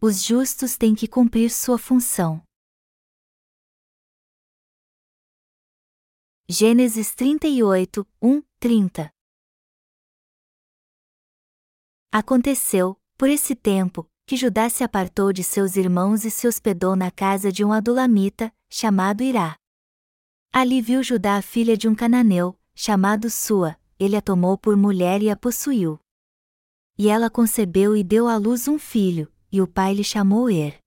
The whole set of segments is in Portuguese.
os justos têm que cumprir sua função. Gênesis 38, 1, 30 Aconteceu, por esse tempo, que Judá se apartou de seus irmãos e se hospedou na casa de um adulamita, chamado Irá. Ali viu Judá a filha de um cananeu, chamado Sua, ele a tomou por mulher e a possuiu. E ela concebeu e deu à luz um filho, e o pai lhe chamou Er.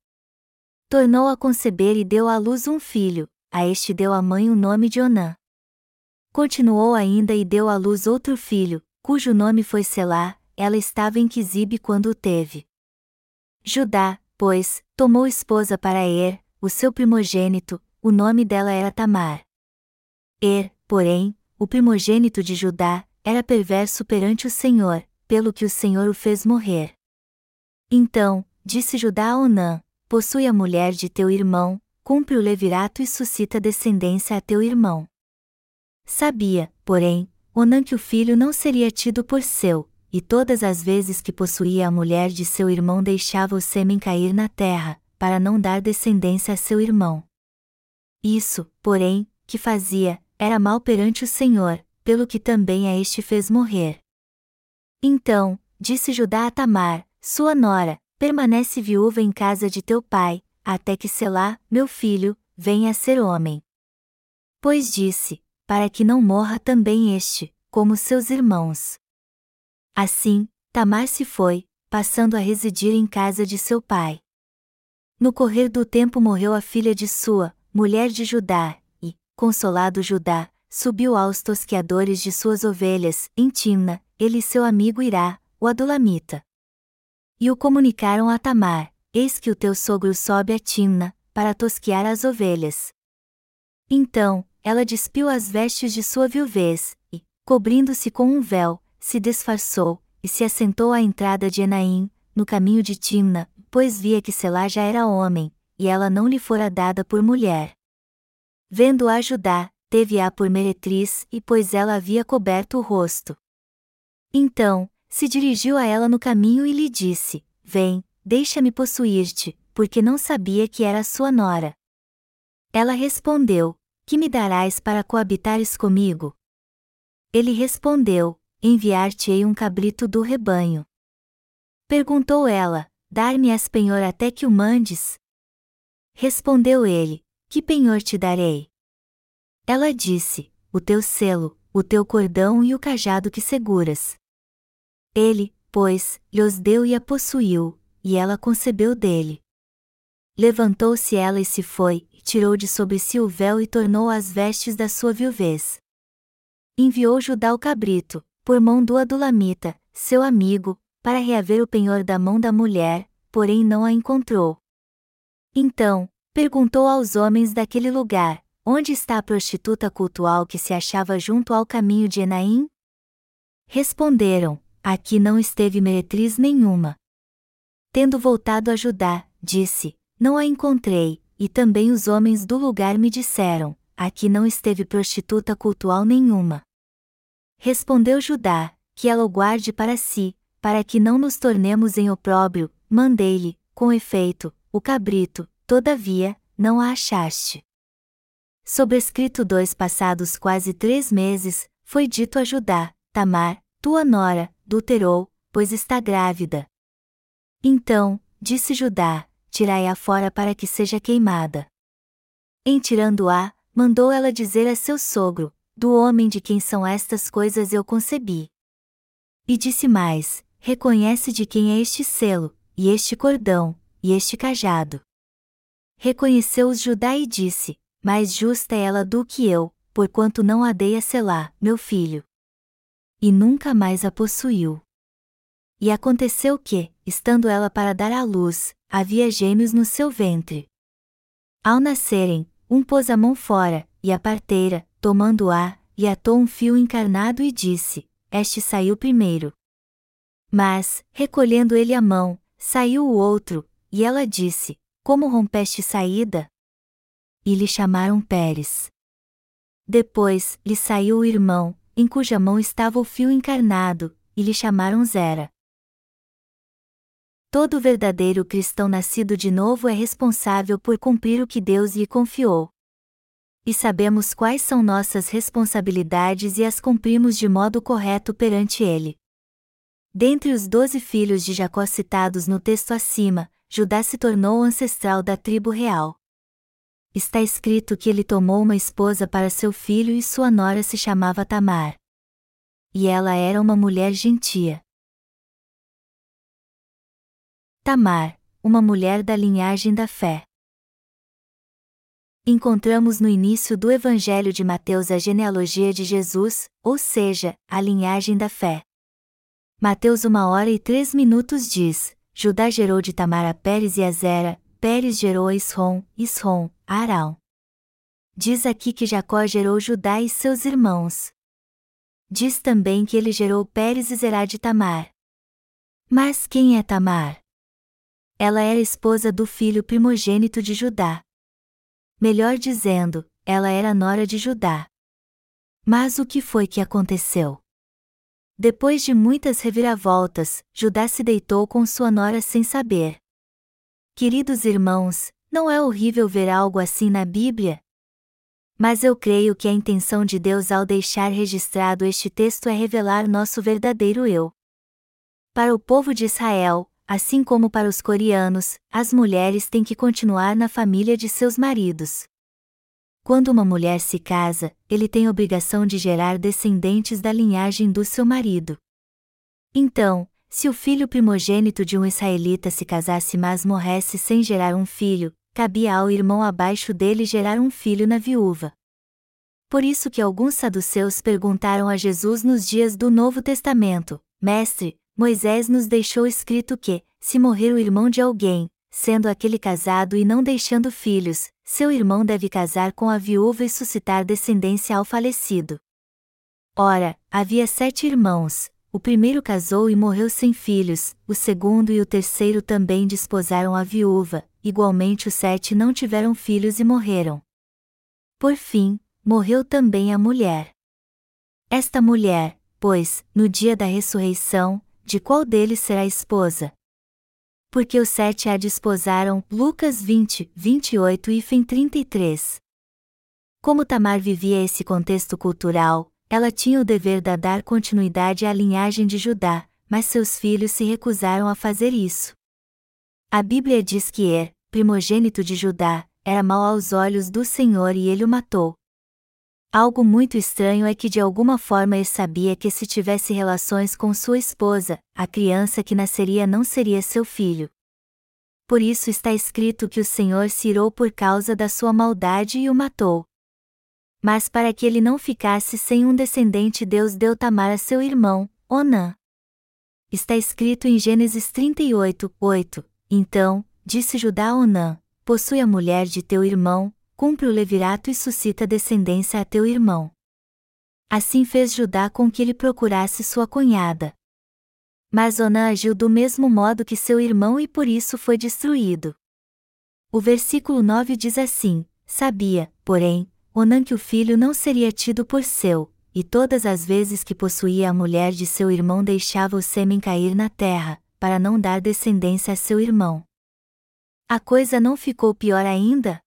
Tornou a conceber e deu à luz um filho, a este deu a mãe o nome de Onã. Continuou ainda e deu à luz outro filho, cujo nome foi Selá, ela estava em Quisibe quando o teve. Judá, pois, tomou esposa para Er, o seu primogênito, o nome dela era Tamar. Er, porém, o primogênito de Judá, era perverso perante o Senhor, pelo que o Senhor o fez morrer. Então, disse Judá a Onã: Possui a mulher de teu irmão, cumpre o levirato e suscita descendência a teu irmão. Sabia, porém, Onã que o filho não seria tido por seu, e todas as vezes que possuía a mulher de seu irmão deixava o sêmen cair na terra, para não dar descendência a seu irmão. Isso, porém, que fazia, era mal perante o Senhor, pelo que também a este fez morrer. Então, disse Judá a Tamar, sua nora, permanece viúva em casa de teu pai, até que Selá, meu filho, venha a ser homem. Pois disse, para que não morra também este, como seus irmãos. Assim, Tamar se foi, passando a residir em casa de seu pai. No correr do tempo morreu a filha de sua, mulher de Judá, consolado Judá, subiu aos tosqueadores de suas ovelhas, em Timna, ele e seu amigo Irá, o Adulamita. E o comunicaram a Tamar: Eis que o teu sogro sobe a Timna, para tosquear as ovelhas. Então, ela despiu as vestes de sua viuvez, e, cobrindo-se com um véu, se disfarçou, e se assentou à entrada de Enaim, no caminho de Timna, pois via que Selá já era homem, e ela não lhe fora dada por mulher. Vendo-a Judá, teve-a por meretriz e pois ela havia coberto o rosto. Então, se dirigiu a ela no caminho e lhe disse: Vem, deixa-me possuir-te, porque não sabia que era sua nora. Ela respondeu: Que me darás para coabitares comigo? Ele respondeu: Enviar-te-ei um cabrito do rebanho. Perguntou ela: Dar-me-as penhor até que o mandes? Respondeu ele: que penhor te darei? Ela disse: O teu selo, o teu cordão e o cajado que seguras. Ele, pois, lhos deu e a possuiu, e ela concebeu dele. Levantou-se ela e se foi, tirou de sobre si o véu e tornou as vestes da sua viuvez. Enviou Judá o cabrito, por mão do Adulamita, seu amigo, para reaver o penhor da mão da mulher, porém não a encontrou. Então, Perguntou aos homens daquele lugar: Onde está a prostituta cultual que se achava junto ao caminho de Enaim? Responderam: Aqui não esteve meretriz nenhuma. Tendo voltado a Judá, disse: Não a encontrei, e também os homens do lugar me disseram: Aqui não esteve prostituta cultual nenhuma. Respondeu Judá: Que ela o guarde para si, para que não nos tornemos em opróbrio, mandei-lhe, com efeito, o cabrito, todavia, não a achaste. Sobrescrito dois passados quase três meses, foi dito a Judá: Tamar, tua nora, duterou, pois está grávida. Então, disse Judá: Tirai-a fora para que seja queimada. Em tirando-a, mandou ela dizer a seu sogro: Do homem de quem são estas coisas eu concebi. E disse mais: Reconhece de quem é este selo, e este cordão, e este cajado. Reconheceu-os Judá e disse: Mais justa é ela do que eu, porquanto não a dei a Selá, meu filho. E nunca mais a possuiu. E aconteceu que, estando ela para dar à luz, havia gêmeos no seu ventre. Ao nascerem, um pôs a mão fora, e a parteira, tomando-a, e atou um fio encarnado e disse: Este saiu primeiro. Mas, recolhendo ele a mão, saiu o outro, e ela disse: como rompeste saída? E lhe chamaram Pérez. Depois, lhe saiu o irmão, em cuja mão estava o fio encarnado, e lhe chamaram Zera. Todo verdadeiro cristão nascido de novo é responsável por cumprir o que Deus lhe confiou. E sabemos quais são nossas responsabilidades e as cumprimos de modo correto perante Ele. Dentre os doze filhos de Jacó citados no texto acima, Judá se tornou ancestral da tribo real. Está escrito que ele tomou uma esposa para seu filho e sua nora se chamava Tamar. E ela era uma mulher gentia. Tamar, uma mulher da linhagem da fé. Encontramos no início do Evangelho de Mateus a genealogia de Jesus, ou seja, a linhagem da fé. Mateus 1 hora e 3 minutos diz: Judá gerou de Tamar a Pérez e a Zera, Pérez gerou Isrom, Isrom, Arão. Diz aqui que Jacó gerou Judá e seus irmãos. Diz também que ele gerou Pérez e Zerá de Tamar. Mas quem é Tamar? Ela era esposa do filho primogênito de Judá. Melhor dizendo, ela era nora de Judá. Mas o que foi que aconteceu? Depois de muitas reviravoltas, Judá se deitou com sua nora sem saber. Queridos irmãos, não é horrível ver algo assim na Bíblia? Mas eu creio que a intenção de Deus ao deixar registrado este texto é revelar nosso verdadeiro eu. Para o povo de Israel, assim como para os coreanos, as mulheres têm que continuar na família de seus maridos. Quando uma mulher se casa, ele tem obrigação de gerar descendentes da linhagem do seu marido. Então, se o filho primogênito de um israelita se casasse mas morresse sem gerar um filho, cabia ao irmão abaixo dele gerar um filho na viúva. Por isso que alguns saduceus perguntaram a Jesus nos dias do Novo Testamento: Mestre, Moisés nos deixou escrito que, se morrer o irmão de alguém, sendo aquele casado e não deixando filhos, seu irmão deve casar com a viúva e suscitar descendência ao falecido. Ora, havia sete irmãos, o primeiro casou e morreu sem filhos, o segundo e o terceiro também desposaram a viúva, igualmente os sete não tiveram filhos e morreram. Por fim, morreu também a mulher. Esta mulher, pois, no dia da ressurreição, de qual deles será esposa? porque os sete a desposaram. Lucas 20, 28 e fim 33. Como Tamar vivia esse contexto cultural, ela tinha o dever de dar continuidade à linhagem de Judá, mas seus filhos se recusaram a fazer isso. A Bíblia diz que Er, primogênito de Judá, era mau aos olhos do Senhor e ele o matou. Algo muito estranho é que de alguma forma ele sabia que se tivesse relações com sua esposa, a criança que nasceria não seria seu filho. Por isso está escrito que o Senhor se irou por causa da sua maldade e o matou. Mas para que ele não ficasse sem um descendente, Deus deu Tamar a seu irmão, Onã. Está escrito em Gênesis 38, 8. Então, disse Judá a Onã: Possui a mulher de teu irmão, cumpre o levirato e suscita descendência a teu irmão. Assim fez Judá com que ele procurasse sua cunhada. Mas Onã agiu do mesmo modo que seu irmão e por isso foi destruído. O versículo 9 diz assim: Sabia, porém, Onã que o filho não seria tido por seu, e todas as vezes que possuía a mulher de seu irmão deixava o sêmen cair na terra, para não dar descendência a seu irmão. A coisa não ficou pior ainda?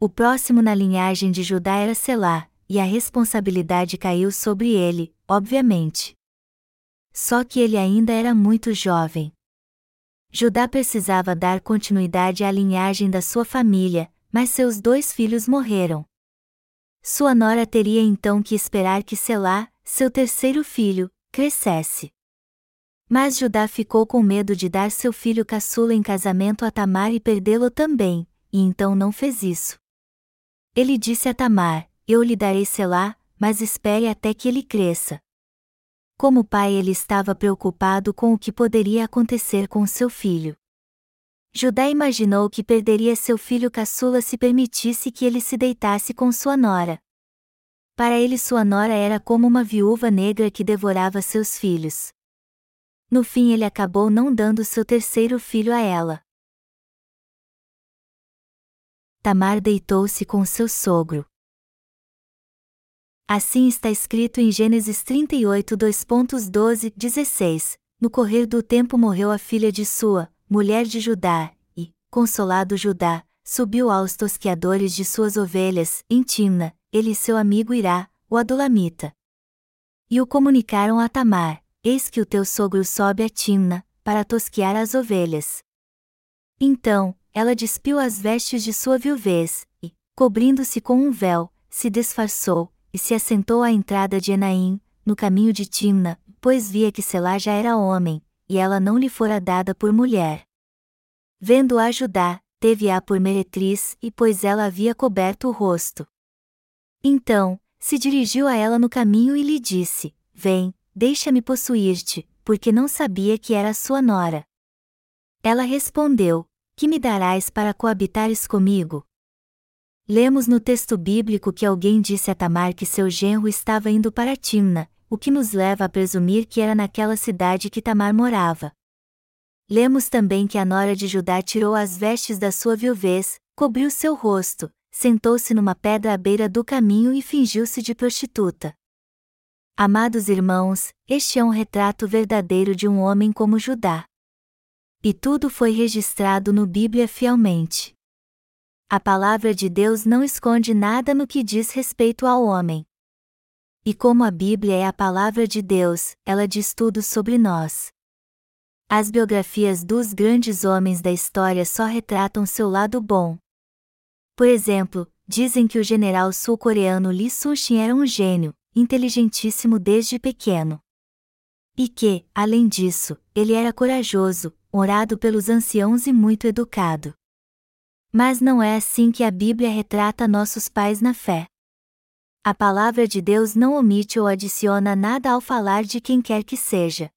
O próximo na linhagem de Judá era Selá, e a responsabilidade caiu sobre ele, obviamente. Só que ele ainda era muito jovem. Judá precisava dar continuidade à linhagem da sua família, mas seus dois filhos morreram. Sua nora teria então que esperar que Selá, seu terceiro filho, crescesse. Mas Judá ficou com medo de dar seu filho caçula em casamento a Tamar e perdê-lo também, e então não fez isso. Ele disse a Tamar: Eu lhe darei Selá, mas espere até que ele cresça. Como pai, ele estava preocupado com o que poderia acontecer com seu filho. Judá imaginou que perderia seu filho caçula se permitisse que ele se deitasse com sua nora. Para ele, sua nora era como uma viúva negra que devorava seus filhos. No fim, ele acabou não dando seu terceiro filho a ela. Tamar deitou-se com seu sogro. Assim está escrito em Gênesis 38, 2.12, 16. no correr do tempo morreu a filha de sua, mulher de Judá, e, consolado Judá, subiu aos tosqueadores de suas ovelhas, em Timna, ele e seu amigo Irá, o Adulamita. E o comunicaram a Tamar: Eis que o teu sogro sobe a Timna, para tosquear as ovelhas. Então, ela despiu as vestes de sua viuvez, e, cobrindo-se com um véu, se disfarçou, e se assentou à entrada de Enaim, no caminho de Timna, pois via que Selá já era homem, e ela não lhe fora dada por mulher. Vendo-a Judá, teve-a por meretriz, e pois ela havia coberto o rosto. Então, se dirigiu a ela no caminho e lhe disse: Vem, deixa-me possuir-te, porque não sabia que era sua nora. Ela respondeu: Que me darás para coabitares comigo? Lemos no texto bíblico que alguém disse a Tamar que seu genro estava indo para Timna, o que nos leva a presumir que era naquela cidade que Tamar morava. Lemos também que a nora de Judá tirou as vestes da sua viuvez, cobriu seu rosto, sentou-se numa pedra à beira do caminho e fingiu-se de prostituta. Amados irmãos, este é um retrato verdadeiro de um homem como Judá. E tudo foi registrado no Bíblia fielmente. A palavra de Deus não esconde nada no que diz respeito ao homem. E como a Bíblia é a palavra de Deus, ela diz tudo sobre nós. As biografias dos grandes homens da história só retratam seu lado bom. Por exemplo, dizem que o general sul-coreano Lee Sushin era um gênio, inteligentíssimo desde pequeno. E que, além disso, ele era corajoso, honrado pelos anciãos e muito educado. Mas não é assim que a Bíblia retrata nossos pais na fé. A palavra de Deus não omite ou adiciona nada ao falar de quem quer que seja.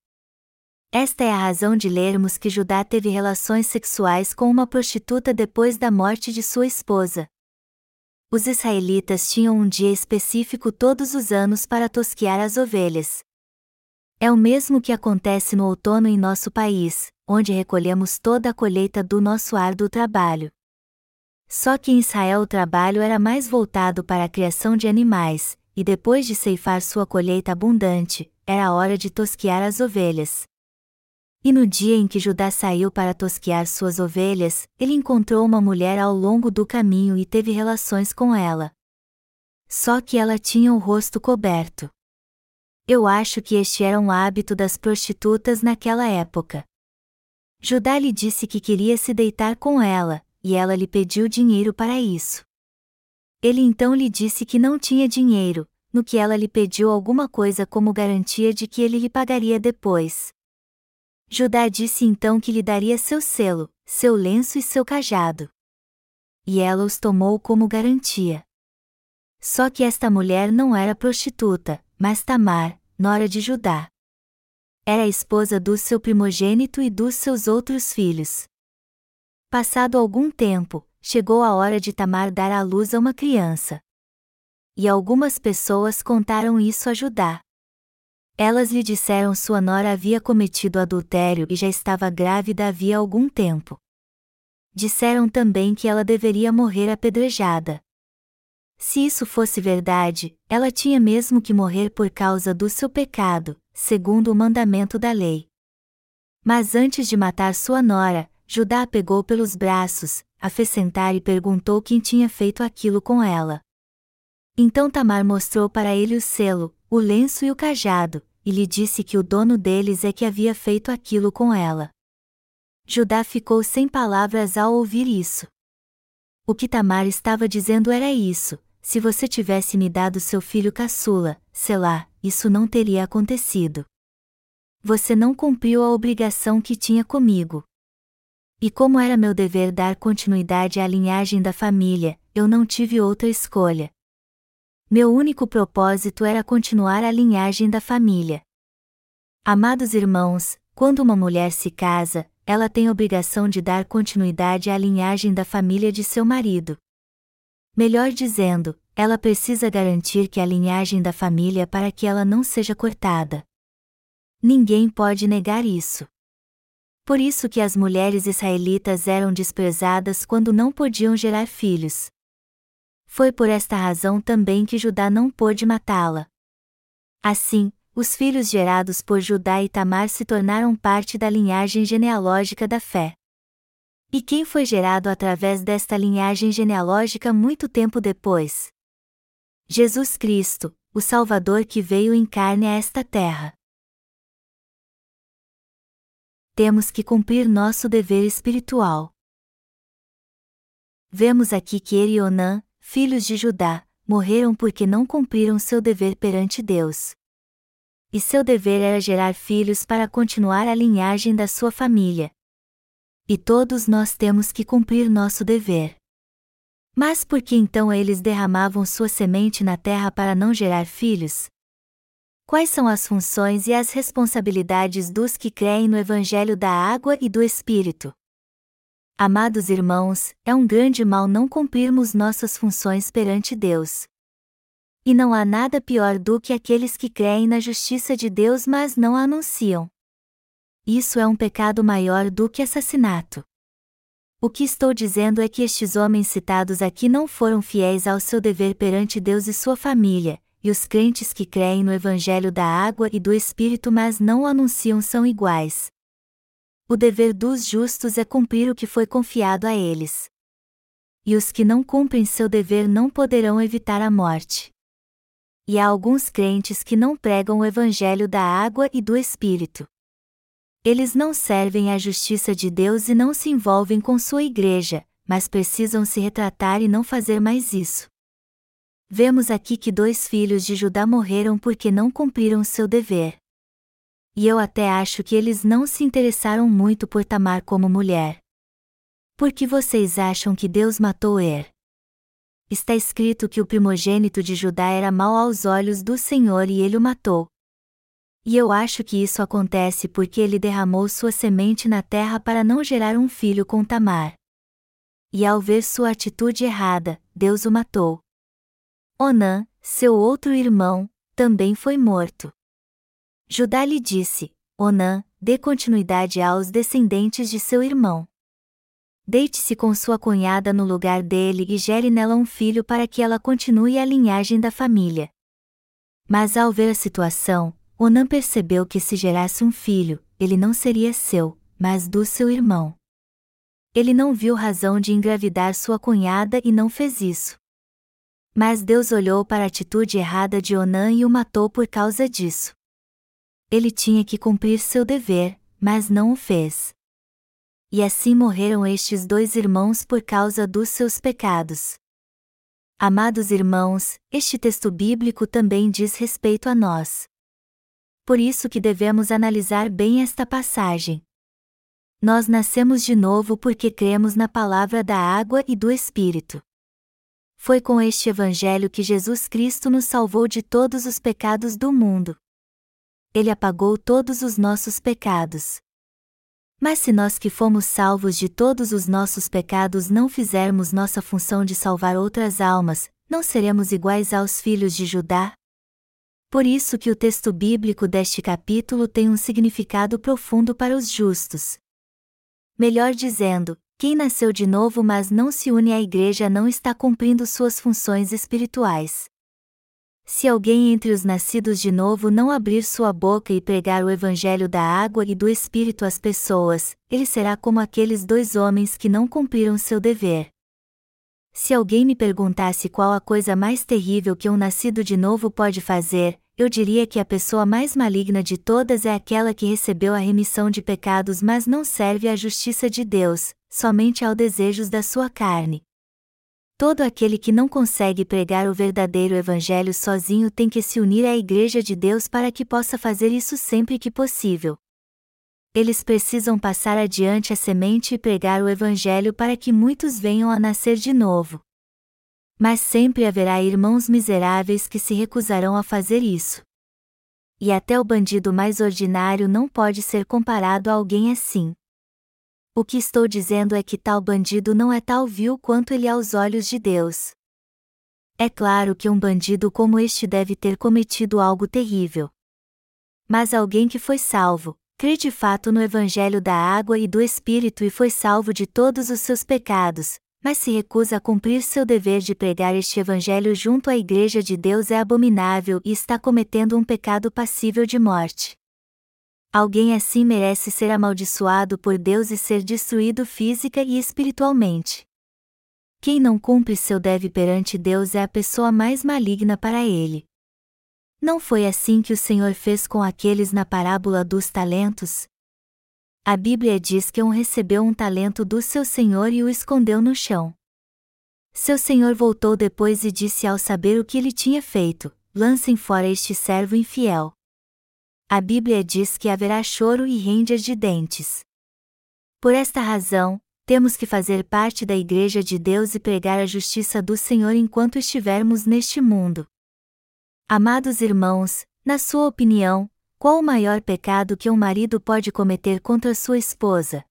Esta é a razão de lermos que Judá teve relações sexuais com uma prostituta depois da morte de sua esposa. Os israelitas tinham um dia específico todos os anos para tosquear as ovelhas. É o mesmo que acontece no outono em nosso país, onde recolhemos toda a colheita do nosso árduo trabalho. Só que em Israel o trabalho era mais voltado para a criação de animais, e depois de ceifar sua colheita abundante, era hora de tosquear as ovelhas. E no dia em que Judá saiu para tosquear suas ovelhas, ele encontrou uma mulher ao longo do caminho e teve relações com ela. Só que ela tinha o rosto coberto. Eu acho que este era um hábito das prostitutas naquela época. Judá lhe disse que queria se deitar com ela, e ela lhe pediu dinheiro para isso. Ele então lhe disse que não tinha dinheiro, no que ela lhe pediu alguma coisa como garantia de que ele lhe pagaria depois. Judá disse então que lhe daria seu selo, seu lenço e seu cajado. E ela os tomou como garantia. Só que esta mulher não era prostituta, mas Tamar, nora de Judá. Era a esposa do seu primogênito e dos seus outros filhos. Passado algum tempo, chegou a hora de Tamar dar à luz a uma criança. E algumas pessoas contaram isso a Judá. Elas lhe disseram sua nora havia cometido adultério e já estava grávida havia algum tempo. Disseram também que ela deveria morrer apedrejada. Se isso fosse verdade, ela tinha mesmo que morrer por causa do seu pecado, segundo o mandamento da lei. Mas antes de matar sua nora, Judá pegou pelos braços, a fez sentar e perguntou quem tinha feito aquilo com ela. Então Tamar mostrou para ele o selo, o lenço e o cajado, e lhe disse que o dono deles é que havia feito aquilo com ela. Judá ficou sem palavras ao ouvir isso. O que Tamar estava dizendo era isso: se você tivesse me dado seu filho caçula, sei lá, isso não teria acontecido. Você não cumpriu a obrigação que tinha comigo. E como era meu dever dar continuidade à linhagem da família, eu não tive outra escolha. Meu único propósito era continuar a linhagem da família. Amados irmãos, quando uma mulher se casa, ela tem obrigação de dar continuidade à linhagem da família de seu marido. Melhor dizendo, ela precisa garantir que a linhagem da família para que ela não seja cortada. Ninguém pode negar isso. Por isso que as mulheres israelitas eram desprezadas quando não podiam gerar filhos. Foi por esta razão também que Judá não pôde matá-la. Assim, os filhos gerados por Judá e Tamar se tornaram parte da linhagem genealógica da fé. E quem foi gerado através desta linhagem genealógica muito tempo depois? Jesus Cristo, o Salvador que veio em carne a esta terra. Temos que cumprir nosso dever espiritual. Vemos aqui que Er e Onã, filhos de Judá, morreram porque não cumpriram seu dever perante Deus. E seu dever era gerar filhos para continuar a linhagem da sua família. E todos nós temos que cumprir nosso dever. Mas por que então eles derramavam sua semente na terra para não gerar filhos? Quais são as funções e as responsabilidades dos que creem no Evangelho da Água e do Espírito? Amados irmãos, é um grande mal não cumprirmos nossas funções perante Deus. E não há nada pior do que aqueles que creem na justiça de Deus mas não a anunciam. Isso é um pecado maior do que assassinato. O que estou dizendo é que estes homens citados aqui não foram fiéis ao seu dever perante Deus e sua família, e os crentes que creem no Evangelho da água e do Espírito mas não o anunciam são iguais. O dever dos justos é cumprir o que foi confiado a eles. E os que não cumprem seu dever não poderão evitar a morte. E há alguns crentes que não pregam o evangelho da água e do Espírito. Eles não servem à justiça de Deus e não se envolvem com sua igreja, mas precisam se retratar e não fazer mais isso. Vemos aqui que dois filhos de Judá morreram porque não cumpriram seu dever e eu até acho que eles não se interessaram muito por Tamar como mulher. Por que vocês acham que Deus matou Er? Está escrito que o primogênito de Judá era mau aos olhos do Senhor e ele o matou. E eu acho que isso acontece porque ele derramou sua semente na terra para não gerar um filho com Tamar. E ao ver sua atitude errada, Deus o matou. Onã, seu outro irmão, também foi morto. Judá lhe disse: Onã, dê continuidade aos descendentes de seu irmão. Deite-se com sua cunhada no lugar dele e gere nela um filho para que ela continue a linhagem da família. Mas ao ver a situação, Onã percebeu que se gerasse um filho, ele não seria seu, mas do seu irmão. Ele não viu razão de engravidar sua cunhada e não fez isso. Mas Deus olhou para a atitude errada de Onã e o matou por causa disso ele tinha que cumprir seu dever, mas não o fez. E assim morreram estes dois irmãos por causa dos seus pecados. Amados irmãos, este texto bíblico também diz respeito a nós. Por isso que devemos analisar bem esta passagem. Nós nascemos de novo porque cremos na palavra da água e do Espírito. Foi com este Evangelho que Jesus Cristo nos salvou de todos os pecados do mundo. Ele apagou todos os nossos pecados. Mas se nós que fomos salvos de todos os nossos pecados não fizermos nossa função de salvar outras almas, não seremos iguais aos filhos de Judá? Por isso que o texto bíblico deste capítulo tem um significado profundo para os justos. Melhor dizendo, quem nasceu de novo mas não se une à igreja não está cumprindo suas funções espirituais. Se alguém entre os nascidos de novo não abrir sua boca e pregar o evangelho da água e do Espírito às pessoas, ele será como aqueles dois homens que não cumpriram seu dever. Se alguém me perguntasse qual a coisa mais terrível que um nascido de novo pode fazer, eu diria que a pessoa mais maligna de todas é aquela que recebeu a remissão de pecados mas não serve à justiça de Deus, somente aos desejos da sua carne. Todo aquele que não consegue pregar o verdadeiro Evangelho sozinho tem que se unir à Igreja de Deus para que possa fazer isso sempre que possível. Eles precisam passar adiante a semente e pregar o Evangelho para que muitos venham a nascer de novo. Mas sempre haverá irmãos miseráveis que se recusarão a fazer isso. E até o bandido mais ordinário não pode ser comparado a alguém assim. O que estou dizendo é que tal bandido não é tal vil quanto ele aos olhos de Deus. É claro que um bandido como este deve ter cometido algo terrível. Mas alguém que foi salvo, crê de fato no Evangelho da água e do Espírito e foi salvo de todos os seus pecados, mas se recusa a cumprir seu dever de pregar este evangelho junto à Igreja de Deus é abominável e está cometendo um pecado passível de morte. Alguém assim merece ser amaldiçoado por Deus e ser destruído física e espiritualmente. Quem não cumpre seu deve perante Deus é a pessoa mais maligna para ele. Não foi assim que o Senhor fez com aqueles na parábola dos talentos? A Bíblia diz que um recebeu um talento do seu senhor e o escondeu no chão. Seu senhor voltou depois e disse ao saber o que ele tinha feito: Lancem fora este servo infiel. A Bíblia diz que haverá choro e ranger de dentes. Por esta razão, temos que fazer parte da Igreja de Deus e pregar a justiça do Senhor enquanto estivermos neste mundo. Amados irmãos, na sua opinião, qual o maior pecado que um marido pode cometer contra sua esposa?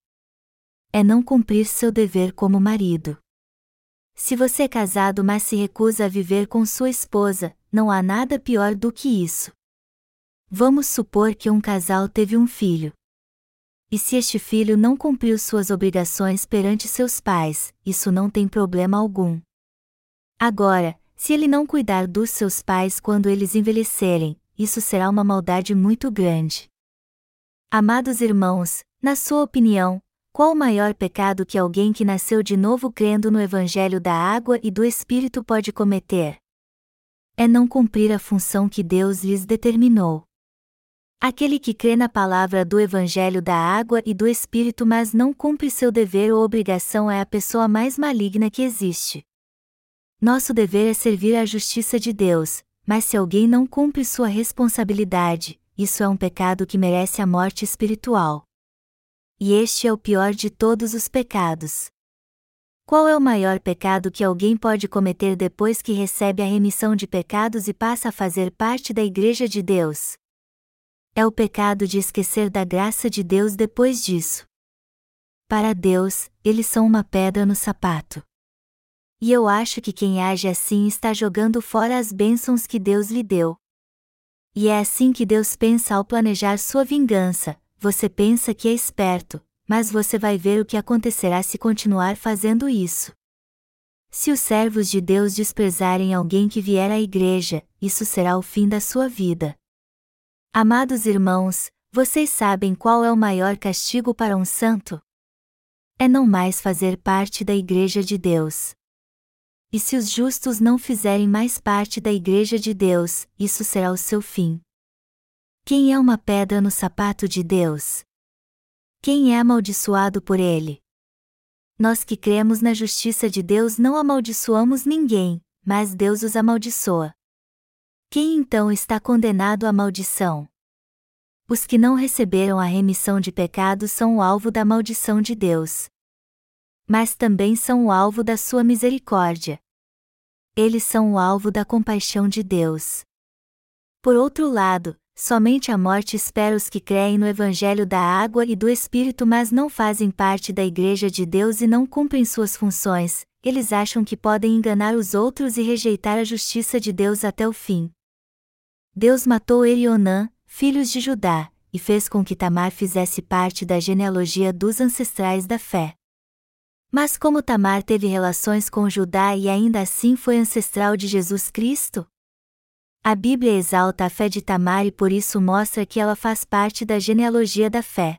É não cumprir seu dever como marido. Se você é casado mas se recusa a viver com sua esposa, não há nada pior do que isso. Vamos supor que um casal teve um filho. E se este filho não cumpriu suas obrigações perante seus pais, isso não tem problema algum. Agora, se ele não cuidar dos seus pais quando eles envelhecerem, isso será uma maldade muito grande. Amados irmãos, na sua opinião, qual o maior pecado que alguém que nasceu de novo crendo no Evangelho da água e do Espírito pode cometer? É não cumprir a função que Deus lhes determinou. Aquele que crê na palavra do Evangelho da água e do Espírito, mas não cumpre seu dever ou obrigação, é a pessoa mais maligna que existe. Nosso dever é servir à justiça de Deus, mas se alguém não cumpre sua responsabilidade, isso é um pecado que merece a morte espiritual. E este é o pior de todos os pecados. Qual é o maior pecado que alguém pode cometer depois que recebe a remissão de pecados e passa a fazer parte da Igreja de Deus? É o pecado de esquecer da graça de Deus depois disso. Para Deus, eles são uma pedra no sapato. E eu acho que quem age assim está jogando fora as bênçãos que Deus lhe deu. E é assim que Deus pensa ao planejar sua vingança: você pensa que é esperto, mas você vai ver o que acontecerá se continuar fazendo isso. Se os servos de Deus desprezarem alguém que vier à igreja, isso será o fim da sua vida. Amados irmãos, vocês sabem qual é o maior castigo para um santo? É não mais fazer parte da Igreja de Deus. E se os justos não fizerem mais parte da Igreja de Deus, isso será o seu fim. Quem é uma pedra no sapato de Deus? Quem é amaldiçoado por ele? Nós que cremos na justiça de Deus não amaldiçoamos ninguém, mas Deus os amaldiçoa. Quem então está condenado à maldição? Os que não receberam a remissão de pecados são o alvo da maldição de Deus. Mas também são o alvo da sua misericórdia. Eles são o alvo da compaixão de Deus. Por outro lado, somente a morte espera os que creem no Evangelho da água e do Espírito, mas não fazem parte da Igreja de Deus e não cumprem suas funções, eles acham que podem enganar os outros e rejeitar a justiça de Deus até o fim. Deus matou Erionã, filhos de Judá, e fez com que Tamar fizesse parte da genealogia dos ancestrais da fé. Mas como Tamar teve relações com Judá e ainda assim foi ancestral de Jesus Cristo? A Bíblia exalta a fé de Tamar e por isso mostra que ela faz parte da genealogia da fé.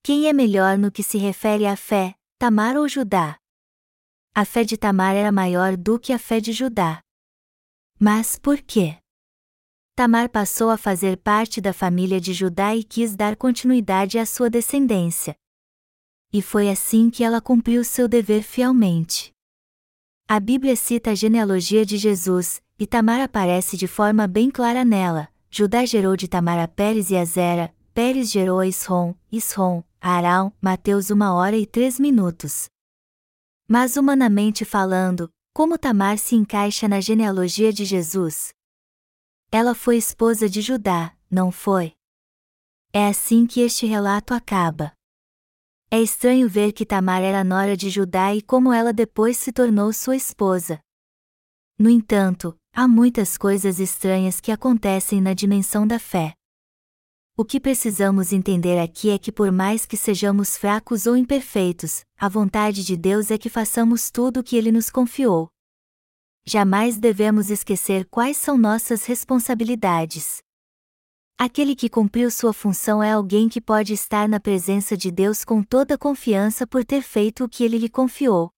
Quem é melhor no que se refere à fé, Tamar ou Judá? A fé de Tamar era maior do que a fé de Judá. Mas por quê? Tamar passou a fazer parte da família de Judá e quis dar continuidade à sua descendência. E foi assim que ela cumpriu seu dever fielmente. A Bíblia cita a genealogia de Jesus, e Tamar aparece de forma bem clara nela. Judá gerou de Tamar a Pérez e a Zera, Pérez gerou a Isrom, Isrom, a Arão, Mateus uma hora e três minutos. Mas humanamente falando, como Tamar se encaixa na genealogia de Jesus? Ela foi esposa de Judá, não foi? É assim que este relato acaba. É estranho ver que Tamar era nora de Judá e como ela depois se tornou sua esposa. No entanto, há muitas coisas estranhas que acontecem na dimensão da fé. O que precisamos entender aqui é que, por mais que sejamos fracos ou imperfeitos, a vontade de Deus é que façamos tudo o que Ele nos confiou. Jamais devemos esquecer quais são nossas responsabilidades. Aquele que cumpriu sua função é alguém que pode estar na presença de Deus com toda confiança por ter feito o que ele lhe confiou.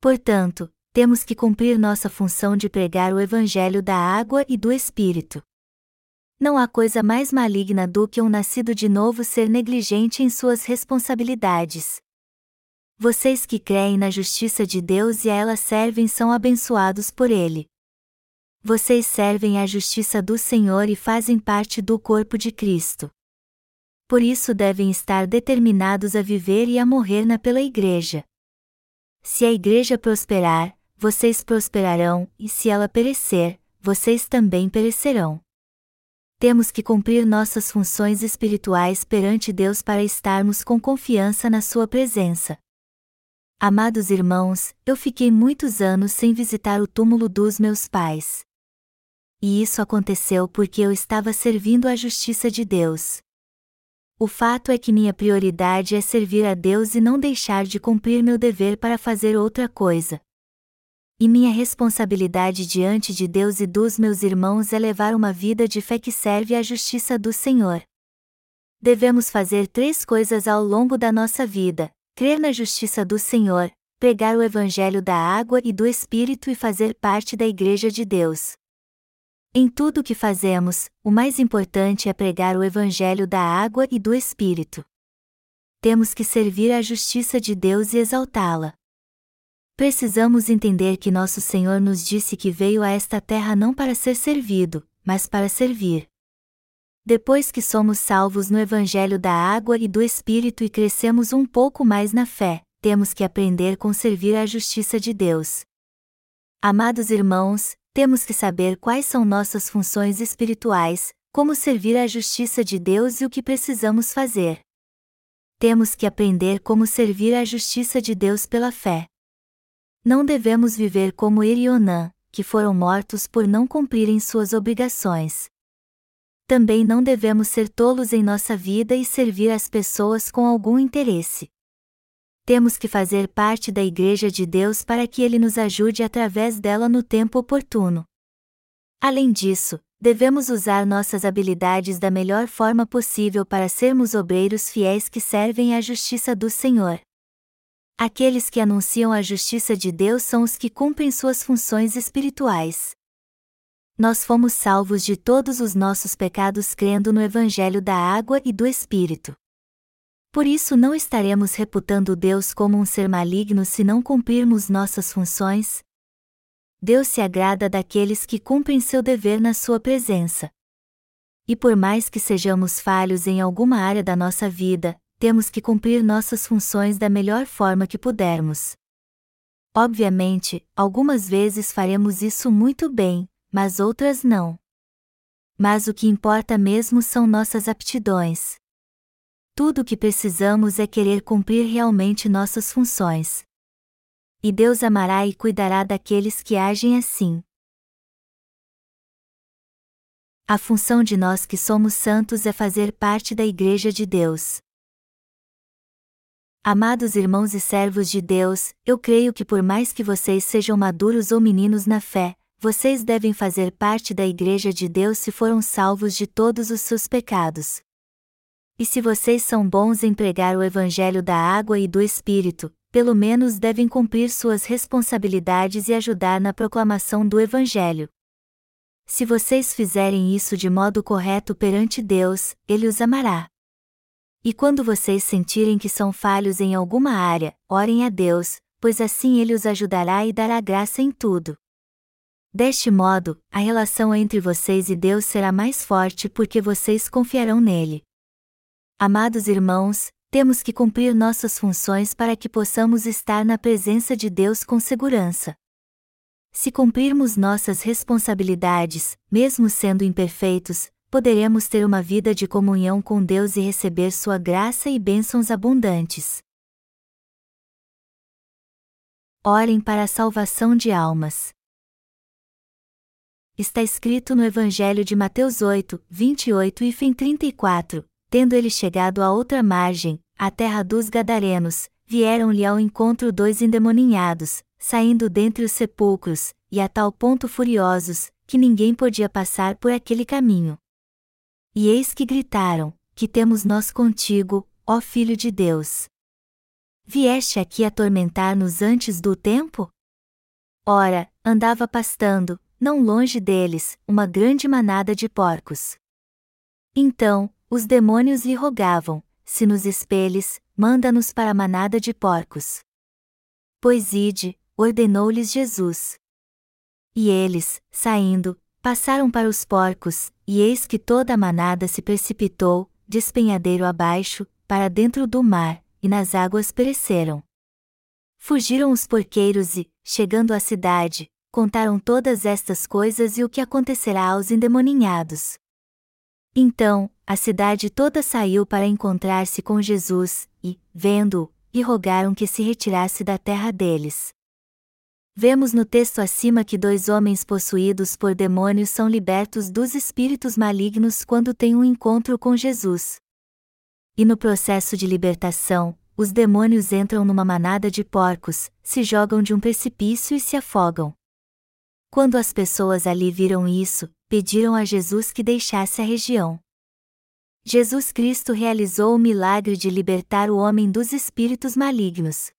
Portanto, temos que cumprir nossa função de pregar o Evangelho da água e do Espírito. Não há coisa mais maligna do que um nascido de novo ser negligente em suas responsabilidades. Vocês que creem na justiça de Deus e a ela servem são abençoados por Ele. Vocês servem à justiça do Senhor e fazem parte do corpo de Cristo. Por isso devem estar determinados a viver e a morrer na pela Igreja. Se a Igreja prosperar, vocês prosperarão, e se ela perecer, vocês também perecerão temos que cumprir nossas funções espirituais perante Deus para estarmos com confiança na Sua presença. Amados irmãos, eu fiquei muitos anos sem visitar o túmulo dos meus pais. E isso aconteceu porque eu estava servindo à justiça de Deus. O fato é que minha prioridade é servir a Deus e não deixar de cumprir meu dever para fazer outra coisa. E minha responsabilidade diante de Deus e dos meus irmãos é levar uma vida de fé que serve à justiça do Senhor. Devemos fazer três coisas ao longo da nossa vida: crer na justiça do Senhor, pregar o Evangelho da água e do Espírito e fazer parte da Igreja de Deus. Em tudo o que fazemos, o mais importante é pregar o Evangelho da água e do Espírito. Temos que servir à justiça de Deus e exaltá-la. Precisamos entender que nosso Senhor nos disse que veio a esta terra não para ser servido, mas para servir. Depois que somos salvos no Evangelho da água e do Espírito e crescemos um pouco mais na fé, temos que aprender com servir à justiça de Deus. Amados irmãos, temos que saber quais são nossas funções espirituais, como servir à justiça de Deus e o que precisamos fazer. Temos que aprender como servir à justiça de Deus pela fé. Não devemos viver como ele e Onã, que foram mortos por não cumprirem suas obrigações. Também não devemos ser tolos em nossa vida e servir as pessoas com algum interesse. Temos que fazer parte da Igreja de Deus para que Ele nos ajude através dela no tempo oportuno. Além disso, devemos usar nossas habilidades da melhor forma possível para sermos obreiros fiéis que servem à justiça do Senhor. Aqueles que anunciam a justiça de Deus são os que cumprem suas funções espirituais. Nós fomos salvos de todos os nossos pecados crendo no Evangelho da água e do Espírito. Por isso não estaremos reputando Deus como um ser maligno se não cumprirmos nossas funções. Deus se agrada daqueles que cumprem seu dever na sua presença. E por mais que sejamos falhos em alguma área da nossa vida, temos que cumprir nossas funções da melhor forma que pudermos. Obviamente, algumas vezes faremos isso muito bem, mas outras não. Mas o que importa mesmo são nossas aptidões. Tudo o que precisamos é querer cumprir realmente nossas funções. E Deus amará e cuidará daqueles que agem assim. A função de nós que somos santos é fazer parte da Igreja de Deus. Amados irmãos e servos de Deus, eu creio que por mais que vocês sejam maduros ou meninos na fé, vocês devem fazer parte da Igreja de Deus se foram salvos de todos os seus pecados. E se vocês são bons em pregar o Evangelho da água e do Espírito, pelo menos devem cumprir suas responsabilidades e ajudar na proclamação do Evangelho. Se vocês fizerem isso de modo correto perante Deus, Ele os amará. E quando vocês sentirem que são falhos em alguma área, orem a Deus, pois assim Ele os ajudará e dará graça em tudo. Deste modo, a relação entre vocês e Deus será mais forte porque vocês confiarão nele. Amados irmãos, temos que cumprir nossas funções para que possamos estar na presença de Deus com segurança. Se cumprirmos nossas responsabilidades, mesmo sendo imperfeitos, poderemos ter uma vida de comunhão com Deus e receber sua graça e bênçãos abundantes. Orem para a salvação de almas. Está escrito no Evangelho de Mateus 8, 28 e fim 34, tendo ele chegado à outra margem, a terra dos Gadarenos, vieram-lhe ao encontro dois endemoninhados, saindo dentre os sepulcros, e a tal ponto furiosos, que ninguém podia passar por aquele caminho. E eis que gritaram: Que temos nós contigo, ó Filho de Deus? Vieste aqui atormentar-nos antes do tempo? Ora, andava pastando, não longe deles, uma grande manada de porcos. Então, os demônios lhe rogavam: Se nos espelhes, manda-nos para a manada de porcos. Pois ide, ordenou-lhes Jesus. E eles, saindo, passaram para os porcos, e eis que toda a manada se precipitou, despenhadeiro abaixo, para dentro do mar, e nas águas pereceram. Fugiram os porqueiros e, chegando à cidade, contaram todas estas coisas e o que acontecerá aos endemoninhados. Então, a cidade toda saiu para encontrar-se com Jesus, e, vendo-o, lhe rogaram que se retirasse da terra deles. Vemos no texto acima que dois homens possuídos por demônios são libertos dos espíritos malignos quando têm um encontro com Jesus. E no processo de libertação, os demônios entram numa manada de porcos, se jogam de um precipício e se afogam. Quando as pessoas ali viram isso, pediram a Jesus que deixasse a região. Jesus Cristo realizou o milagre de libertar o homem dos espíritos malignos.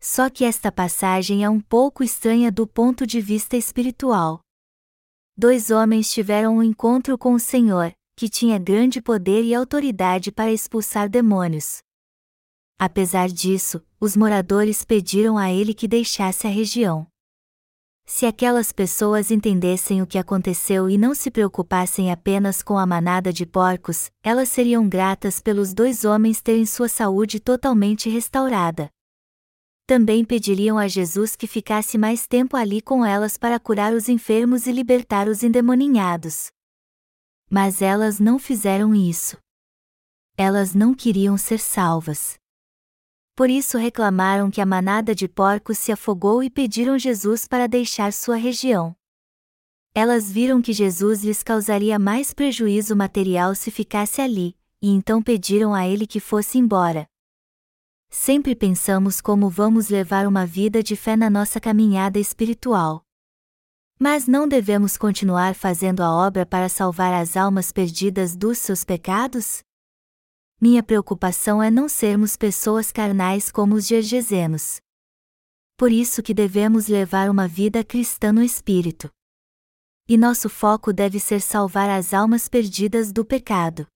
Só que esta passagem é um pouco estranha do ponto de vista espiritual. Dois homens tiveram um encontro com o Senhor, que tinha grande poder e autoridade para expulsar demônios. Apesar disso, os moradores pediram a ele que deixasse a região. Se aquelas pessoas entendessem o que aconteceu e não se preocupassem apenas com a manada de porcos, elas seriam gratas pelos dois homens terem sua saúde totalmente restaurada também pediriam a Jesus que ficasse mais tempo ali com elas para curar os enfermos e libertar os endemoninhados. Mas elas não fizeram isso. Elas não queriam ser salvas. Por isso reclamaram que a manada de porcos se afogou e pediram Jesus para deixar sua região. Elas viram que Jesus lhes causaria mais prejuízo material se ficasse ali, e então pediram a ele que fosse embora. Sempre pensamos como vamos levar uma vida de fé na nossa caminhada espiritual. Mas não devemos continuar fazendo a obra para salvar as almas perdidas dos seus pecados? Minha preocupação é não sermos pessoas carnais como os gergesenos. Por isso que devemos levar uma vida cristã no espírito. E nosso foco deve ser salvar as almas perdidas do pecado.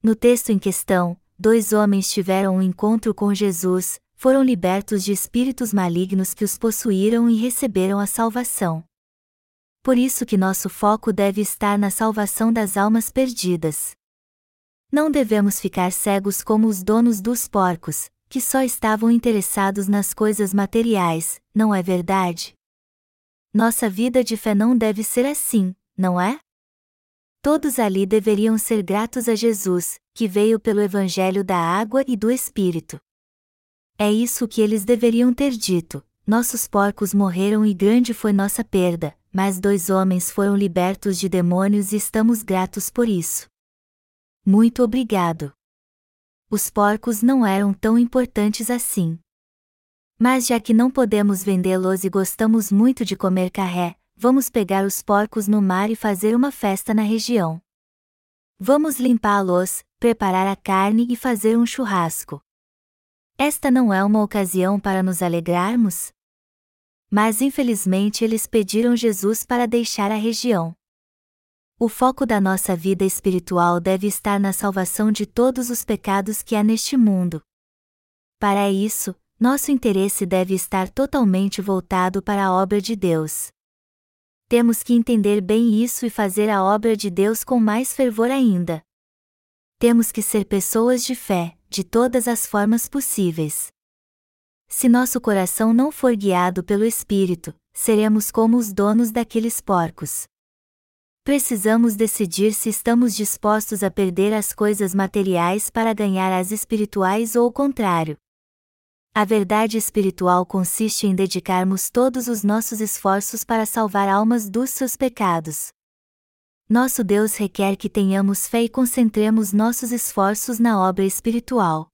No texto em questão, dois homens tiveram um encontro com Jesus, foram libertos de espíritos malignos que os possuíram e receberam a salvação. Por isso que nosso foco deve estar na salvação das almas perdidas. Não devemos ficar cegos como os donos dos porcos, que só estavam interessados nas coisas materiais, não é verdade? Nossa vida de fé não deve ser assim, não é? Todos ali deveriam ser gratos a Jesus, que veio pelo Evangelho da água e do Espírito. É isso que eles deveriam ter dito: nossos porcos morreram e grande foi nossa perda, mas dois homens foram libertos de demônios e estamos gratos por isso. Muito obrigado. Os porcos não eram tão importantes assim. Mas já que não podemos vendê-los e gostamos muito de comer carré, vamos pegar os porcos no mar e fazer uma festa na região. Vamos limpá-los, preparar a carne e fazer um churrasco. Esta não é uma ocasião para nos alegrarmos? Mas infelizmente eles pediram Jesus para deixar a região. O foco da nossa vida espiritual deve estar na salvação de todos os pecados que há neste mundo. Para isso, nosso interesse deve estar totalmente voltado para a obra de Deus temos que entender bem isso e fazer a obra de Deus com mais fervor ainda. Temos que ser pessoas de fé, de todas as formas possíveis. Se nosso coração não for guiado pelo Espírito, seremos como os donos daqueles porcos. Precisamos decidir se estamos dispostos a perder as coisas materiais para ganhar as espirituais ou o contrário. A verdade espiritual consiste em dedicarmos todos os nossos esforços para salvar almas dos seus pecados. Nosso Deus requer que tenhamos fé e concentremos nossos esforços na obra espiritual.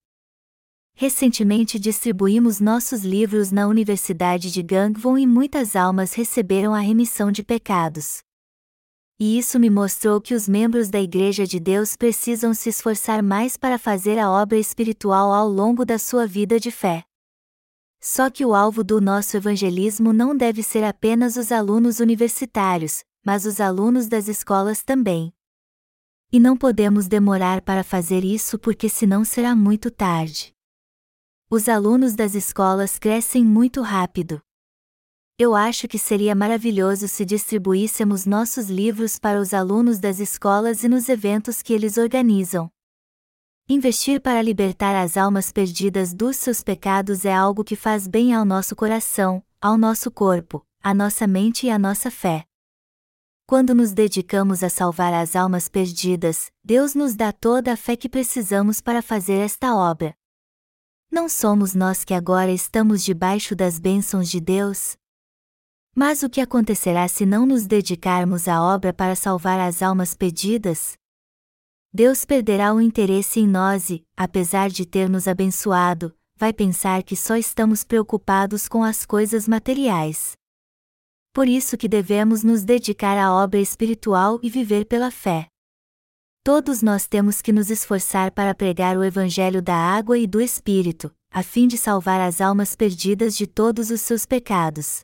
Recentemente distribuímos nossos livros na Universidade de Gangwon e muitas almas receberam a remissão de pecados. E isso me mostrou que os membros da Igreja de Deus precisam se esforçar mais para fazer a obra espiritual ao longo da sua vida de fé. Só que o alvo do nosso evangelismo não deve ser apenas os alunos universitários, mas os alunos das escolas também. E não podemos demorar para fazer isso porque senão será muito tarde. Os alunos das escolas crescem muito rápido. Eu acho que seria maravilhoso se distribuíssemos nossos livros para os alunos das escolas e nos eventos que eles organizam. Investir para libertar as almas perdidas dos seus pecados é algo que faz bem ao nosso coração, ao nosso corpo, à nossa mente e à nossa fé. Quando nos dedicamos a salvar as almas perdidas, Deus nos dá toda a fé que precisamos para fazer esta obra. Não somos nós que agora estamos debaixo das bênçãos de Deus? Mas o que acontecerá se não nos dedicarmos à obra para salvar as almas perdidas? Deus perderá o interesse em nós e, apesar de ter nos abençoado, vai pensar que só estamos preocupados com as coisas materiais. Por isso que devemos nos dedicar à obra espiritual e viver pela fé. Todos nós temos que nos esforçar para pregar o Evangelho da água e do Espírito, a fim de salvar as almas perdidas de todos os seus pecados.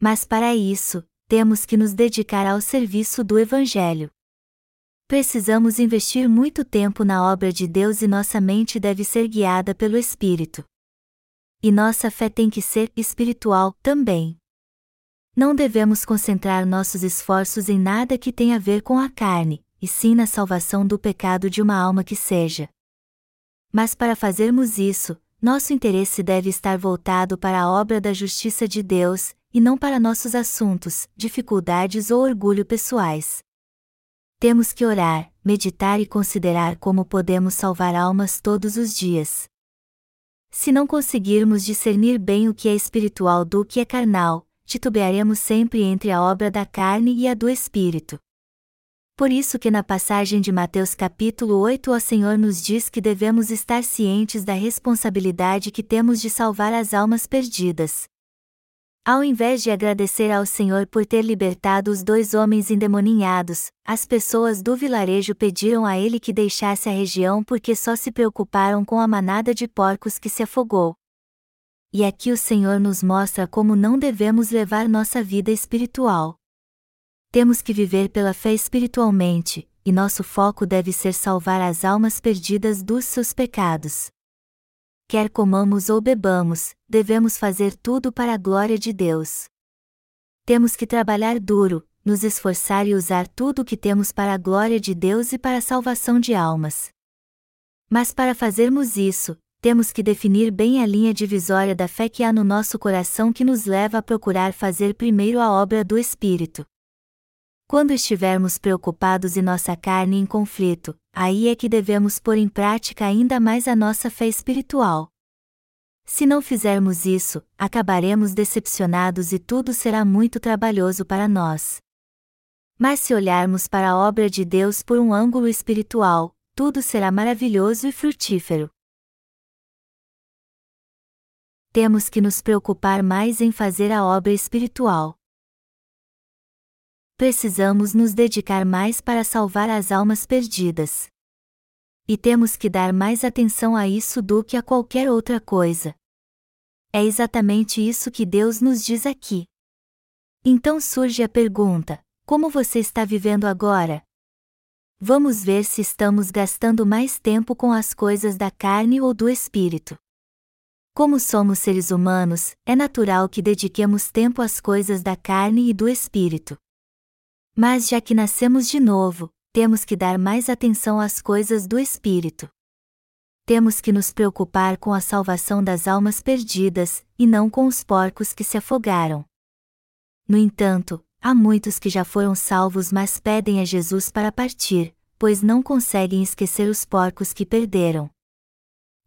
Mas para isso, temos que nos dedicar ao serviço do Evangelho. Precisamos investir muito tempo na obra de Deus e nossa mente deve ser guiada pelo Espírito. E nossa fé tem que ser espiritual também. Não devemos concentrar nossos esforços em nada que tenha a ver com a carne, e sim na salvação do pecado de uma alma que seja. Mas para fazermos isso, nosso interesse deve estar voltado para a obra da justiça de Deus, e não para nossos assuntos, dificuldades ou orgulho pessoais. Temos que orar, meditar e considerar como podemos salvar almas todos os dias. Se não conseguirmos discernir bem o que é espiritual do que é carnal, titubearemos sempre entre a obra da carne e a do Espírito. Por isso que na passagem de Mateus capítulo 8 o Senhor nos diz que devemos estar cientes da responsabilidade que temos de salvar as almas perdidas. Ao invés de agradecer ao Senhor por ter libertado os dois homens endemoninhados, as pessoas do vilarejo pediram a ele que deixasse a região porque só se preocuparam com a manada de porcos que se afogou. E aqui o Senhor nos mostra como não devemos levar nossa vida espiritual. Temos que viver pela fé espiritualmente, e nosso foco deve ser salvar as almas perdidas dos seus pecados. Quer comamos ou bebamos, devemos fazer tudo para a glória de Deus. Temos que trabalhar duro, nos esforçar e usar tudo o que temos para a glória de Deus e para a salvação de almas. Mas para fazermos isso, temos que definir bem a linha divisória da fé que há no nosso coração que nos leva a procurar fazer primeiro a obra do Espírito. Quando estivermos preocupados e nossa carne em conflito, aí é que devemos pôr em prática ainda mais a nossa fé espiritual. Se não fizermos isso, acabaremos decepcionados e tudo será muito trabalhoso para nós. Mas se olharmos para a obra de Deus por um ângulo espiritual, tudo será maravilhoso e frutífero temos que nos preocupar mais em fazer a obra espiritual. Precisamos nos dedicar mais para salvar as almas perdidas. E temos que dar mais atenção a isso do que a qualquer outra coisa. É exatamente isso que Deus nos diz aqui. Então surge a pergunta: como você está vivendo agora? Vamos ver se estamos gastando mais tempo com as coisas da carne ou do espírito. Como somos seres humanos, é natural que dediquemos tempo às coisas da carne e do espírito. Mas já que nascemos de novo, temos que dar mais atenção às coisas do espírito. Temos que nos preocupar com a salvação das almas perdidas, e não com os porcos que se afogaram. No entanto, há muitos que já foram salvos mas pedem a Jesus para partir, pois não conseguem esquecer os porcos que perderam.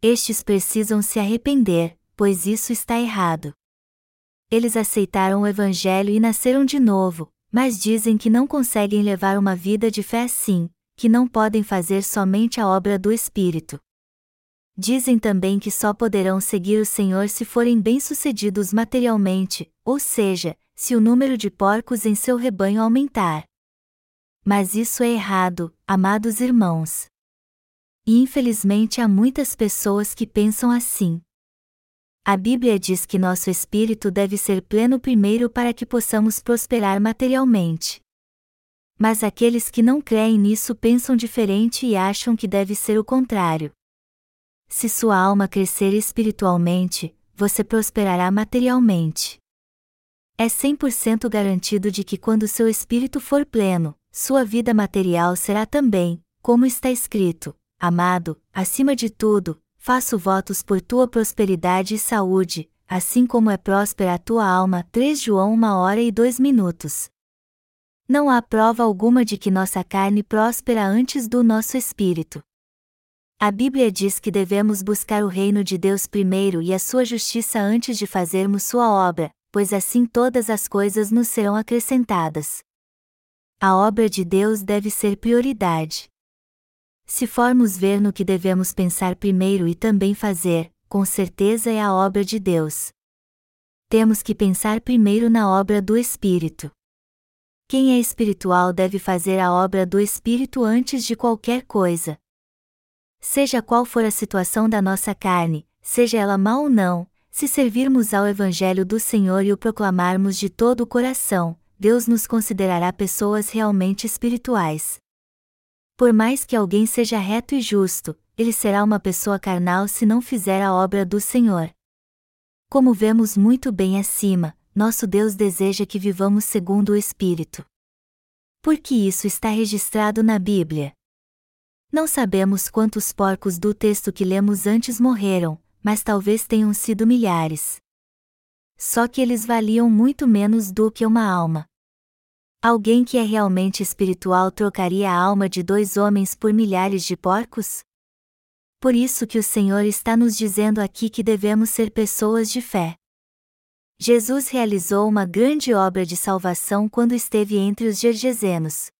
Estes precisam se arrepender, pois isso está errado. Eles aceitaram o Evangelho e nasceram de novo, mas dizem que não conseguem levar uma vida de fé assim, que não podem fazer somente a obra do Espírito. Dizem também que só poderão seguir o Senhor se forem bem-sucedidos materialmente, ou seja, se o número de porcos em seu rebanho aumentar. Mas isso é errado, amados irmãos. E infelizmente há muitas pessoas que pensam assim. A Bíblia diz que nosso espírito deve ser pleno primeiro para que possamos prosperar materialmente. Mas aqueles que não creem nisso pensam diferente e acham que deve ser o contrário. Se sua alma crescer espiritualmente, você prosperará materialmente. É 100% garantido de que quando seu espírito for pleno, sua vida material será também, como está escrito: Amado, acima de tudo, faço votos por tua prosperidade e saúde, assim como é próspera a tua alma. 3 João 1 hora e 2 minutos. Não há prova alguma de que nossa carne próspera antes do nosso espírito. A Bíblia diz que devemos buscar o reino de Deus primeiro e a sua justiça antes de fazermos sua obra, pois assim todas as coisas nos serão acrescentadas. A obra de Deus deve ser prioridade. Se formos ver no que devemos pensar primeiro e também fazer, com certeza é a obra de Deus. Temos que pensar primeiro na obra do Espírito. Quem é espiritual deve fazer a obra do Espírito antes de qualquer coisa. Seja qual for a situação da nossa carne, seja ela má ou não, se servirmos ao Evangelho do Senhor e o proclamarmos de todo o coração, Deus nos considerará pessoas realmente espirituais. Por mais que alguém seja reto e justo, ele será uma pessoa carnal se não fizer a obra do Senhor. Como vemos muito bem acima, nosso Deus deseja que vivamos segundo o Espírito. Porque isso está registrado na Bíblia. Não sabemos quantos porcos do texto que lemos antes morreram, mas talvez tenham sido milhares. Só que eles valiam muito menos do que uma alma. Alguém que é realmente espiritual trocaria a alma de dois homens por milhares de porcos? Por isso que o Senhor está nos dizendo aqui que devemos ser pessoas de fé. Jesus realizou uma grande obra de salvação quando esteve entre os gergesenos.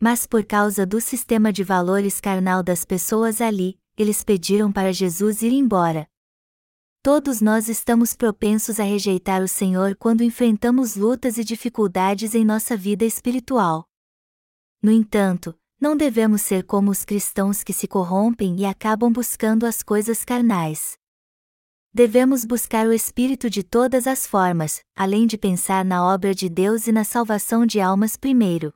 Mas por causa do sistema de valores carnal das pessoas ali, eles pediram para Jesus ir embora, Todos nós estamos propensos a rejeitar o Senhor quando enfrentamos lutas e dificuldades em nossa vida espiritual. No entanto, não devemos ser como os cristãos que se corrompem e acabam buscando as coisas carnais. Devemos buscar o Espírito de todas as formas, além de pensar na obra de Deus e na salvação de almas primeiro.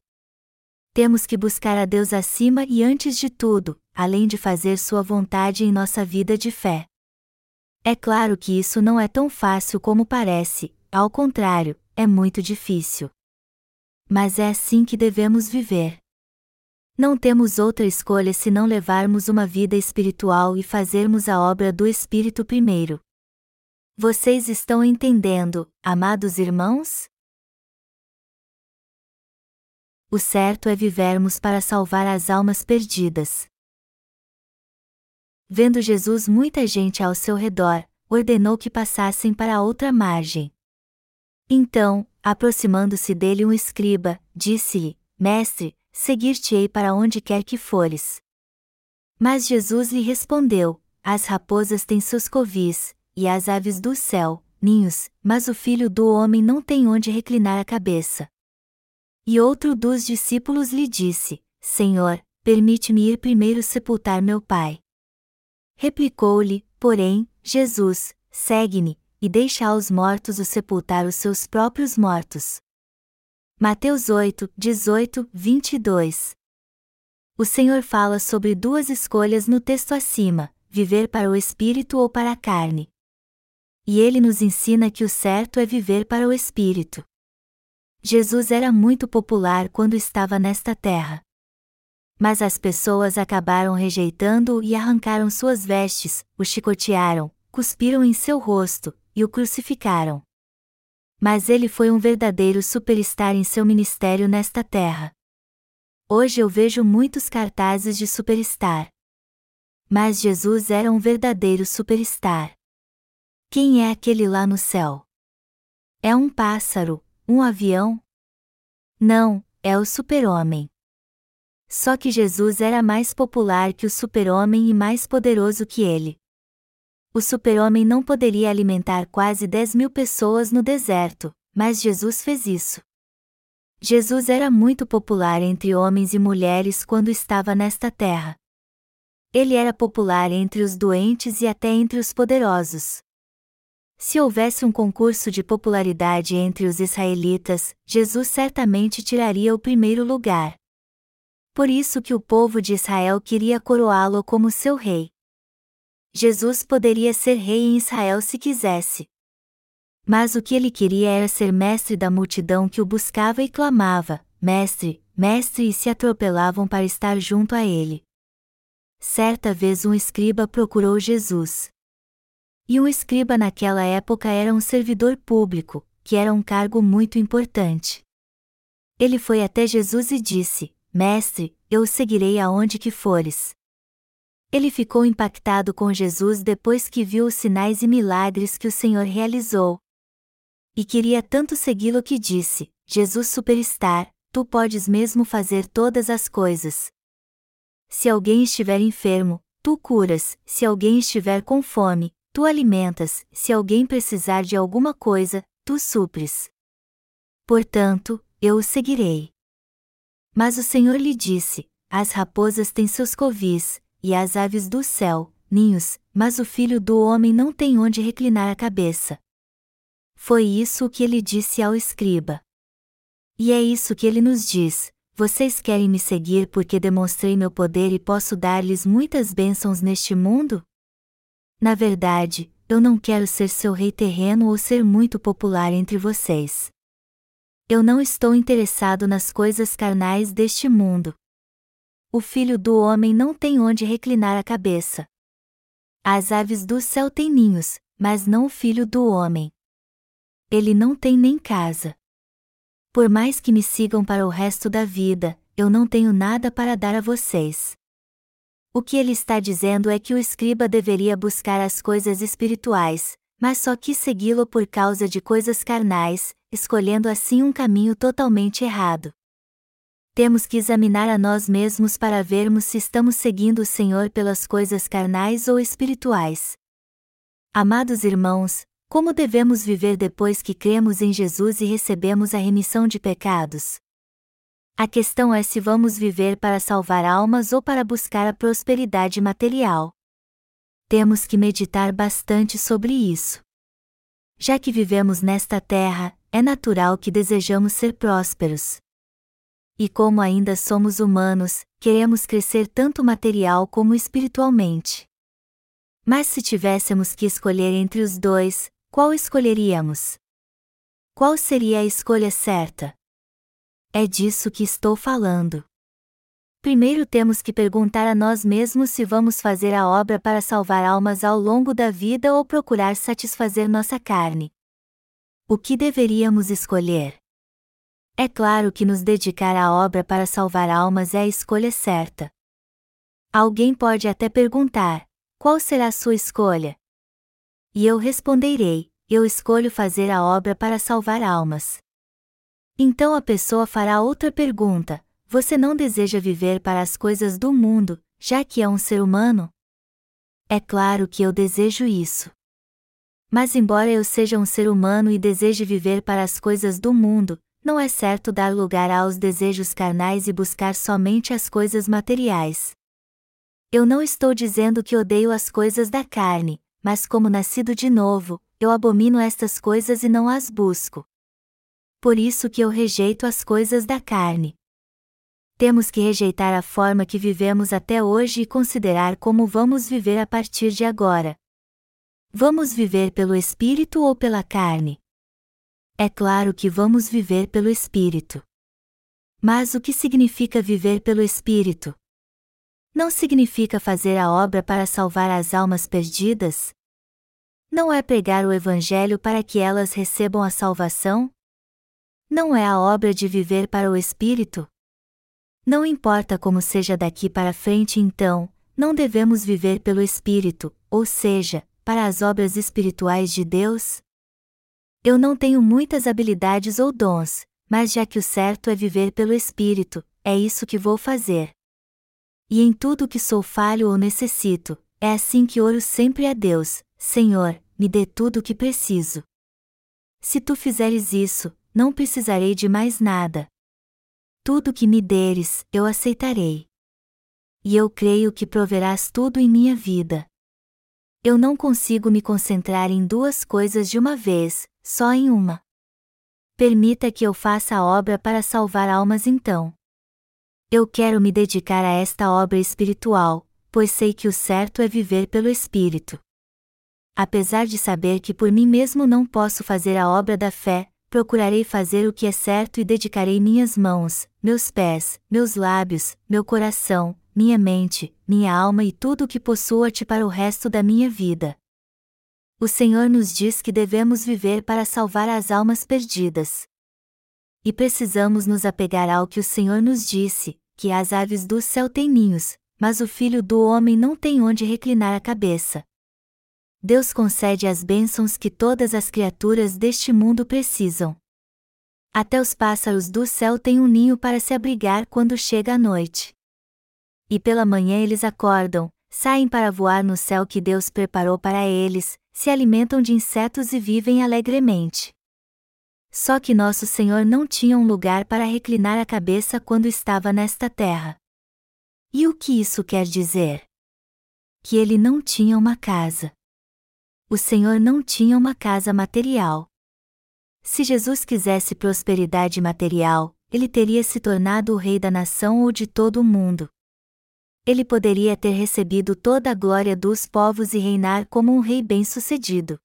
Temos que buscar a Deus acima e antes de tudo, além de fazer Sua vontade em nossa vida de fé. É claro que isso não é tão fácil como parece, ao contrário, é muito difícil. Mas é assim que devemos viver. Não temos outra escolha senão levarmos uma vida espiritual e fazermos a obra do Espírito primeiro. Vocês estão entendendo, amados irmãos? O certo é vivermos para salvar as almas perdidas. Vendo Jesus muita gente ao seu redor, ordenou que passassem para a outra margem. Então, aproximando-se dele um escriba, disse-lhe: Mestre, seguir-te-ei para onde quer que fores. Mas Jesus lhe respondeu: As raposas têm seus covis, e as aves do céu, ninhos, mas o filho do homem não tem onde reclinar a cabeça. E outro dos discípulos lhe disse: Senhor, permite-me ir primeiro sepultar meu pai. Replicou-lhe, porém, Jesus: Segue-me, e deixa aos mortos o sepultar os seus próprios mortos. Mateus 8, 18, 22 O Senhor fala sobre duas escolhas no texto acima: viver para o espírito ou para a carne. E ele nos ensina que o certo é viver para o espírito. Jesus era muito popular quando estava nesta terra. Mas as pessoas acabaram rejeitando-o e arrancaram suas vestes, o chicotearam, cuspiram em seu rosto, e o crucificaram. Mas ele foi um verdadeiro superstar em seu ministério nesta terra. Hoje eu vejo muitos cartazes de superstar. Mas Jesus era um verdadeiro superstar. Quem é aquele lá no céu? É um pássaro, um avião? Não, é o super-homem. Só que Jesus era mais popular que o super-homem e mais poderoso que ele. O super-homem não poderia alimentar quase 10 mil pessoas no deserto, mas Jesus fez isso. Jesus era muito popular entre homens e mulheres quando estava nesta terra. Ele era popular entre os doentes e até entre os poderosos. Se houvesse um concurso de popularidade entre os israelitas, Jesus certamente tiraria o primeiro lugar. Por isso que o povo de Israel queria coroá-lo como seu rei. Jesus poderia ser rei em Israel se quisesse. Mas o que ele queria era ser mestre da multidão que o buscava e clamava: Mestre, mestre, e se atropelavam para estar junto a ele. Certa vez um escriba procurou Jesus. E um escriba naquela época era um servidor público, que era um cargo muito importante. Ele foi até Jesus e disse: Mestre, eu o seguirei aonde que fores. Ele ficou impactado com Jesus depois que viu os sinais e milagres que o Senhor realizou. E queria tanto segui-lo que disse: Jesus Superstar, tu podes mesmo fazer todas as coisas. Se alguém estiver enfermo, tu curas, se alguém estiver com fome, Tu alimentas, se alguém precisar de alguma coisa, tu supres. Portanto, eu o seguirei. Mas o Senhor lhe disse: As raposas têm seus covis, e as aves do céu, ninhos, mas o filho do homem não tem onde reclinar a cabeça. Foi isso o que ele disse ao escriba. E é isso que ele nos diz: Vocês querem me seguir porque demonstrei meu poder e posso dar-lhes muitas bênçãos neste mundo? Na verdade, eu não quero ser seu rei terreno ou ser muito popular entre vocês. Eu não estou interessado nas coisas carnais deste mundo. O filho do homem não tem onde reclinar a cabeça. As aves do céu têm ninhos, mas não o filho do homem. Ele não tem nem casa. Por mais que me sigam para o resto da vida, eu não tenho nada para dar a vocês. O que ele está dizendo é que o escriba deveria buscar as coisas espirituais, mas só quis segui-lo por causa de coisas carnais, escolhendo assim um caminho totalmente errado. Temos que examinar a nós mesmos para vermos se estamos seguindo o Senhor pelas coisas carnais ou espirituais. Amados irmãos, como devemos viver depois que cremos em Jesus e recebemos a remissão de pecados? A questão é se vamos viver para salvar almas ou para buscar a prosperidade material. Temos que meditar bastante sobre isso. Já que vivemos nesta terra, é natural que desejamos ser prósperos. E como ainda somos humanos, queremos crescer tanto material como espiritualmente. Mas se tivéssemos que escolher entre os dois, qual escolheríamos? Qual seria a escolha certa? É disso que estou falando. Primeiro temos que perguntar a nós mesmos se vamos fazer a obra para salvar almas ao longo da vida ou procurar satisfazer nossa carne. O que deveríamos escolher? É claro que nos dedicar à obra para salvar almas é a escolha certa. Alguém pode até perguntar: qual será a sua escolha? E eu responderei: eu escolho fazer a obra para salvar almas. Então a pessoa fará outra pergunta: Você não deseja viver para as coisas do mundo, já que é um ser humano? É claro que eu desejo isso. Mas, embora eu seja um ser humano e deseje viver para as coisas do mundo, não é certo dar lugar aos desejos carnais e buscar somente as coisas materiais. Eu não estou dizendo que odeio as coisas da carne, mas como nascido de novo, eu abomino estas coisas e não as busco por isso que eu rejeito as coisas da carne. Temos que rejeitar a forma que vivemos até hoje e considerar como vamos viver a partir de agora. Vamos viver pelo Espírito ou pela carne? É claro que vamos viver pelo Espírito. Mas o que significa viver pelo Espírito? Não significa fazer a obra para salvar as almas perdidas? Não é pregar o Evangelho para que elas recebam a salvação? Não é a obra de viver para o espírito? Não importa como seja daqui para frente então, não devemos viver pelo espírito, ou seja, para as obras espirituais de Deus? Eu não tenho muitas habilidades ou dons, mas já que o certo é viver pelo Espírito, é isso que vou fazer. E em tudo que sou falho ou necessito, é assim que oro sempre a Deus: Senhor, me dê tudo o que preciso. Se tu fizeres isso, não precisarei de mais nada. Tudo que me deres, eu aceitarei. E eu creio que proverás tudo em minha vida. Eu não consigo me concentrar em duas coisas de uma vez, só em uma. Permita que eu faça a obra para salvar almas então. Eu quero me dedicar a esta obra espiritual, pois sei que o certo é viver pelo Espírito. Apesar de saber que por mim mesmo não posso fazer a obra da fé, procurarei fazer o que é certo e dedicarei minhas mãos, meus pés, meus lábios, meu coração, minha mente, minha alma e tudo o que possuo a ti para o resto da minha vida. O Senhor nos diz que devemos viver para salvar as almas perdidas e precisamos nos apegar ao que o Senhor nos disse, que as aves do céu têm ninhos, mas o filho do homem não tem onde reclinar a cabeça. Deus concede as bênçãos que todas as criaturas deste mundo precisam. Até os pássaros do céu têm um ninho para se abrigar quando chega a noite. E pela manhã eles acordam, saem para voar no céu que Deus preparou para eles, se alimentam de insetos e vivem alegremente. Só que nosso Senhor não tinha um lugar para reclinar a cabeça quando estava nesta terra. E o que isso quer dizer? Que ele não tinha uma casa. O Senhor não tinha uma casa material. Se Jesus quisesse prosperidade material, ele teria se tornado o rei da nação ou de todo o mundo. Ele poderia ter recebido toda a glória dos povos e reinar como um rei bem-sucedido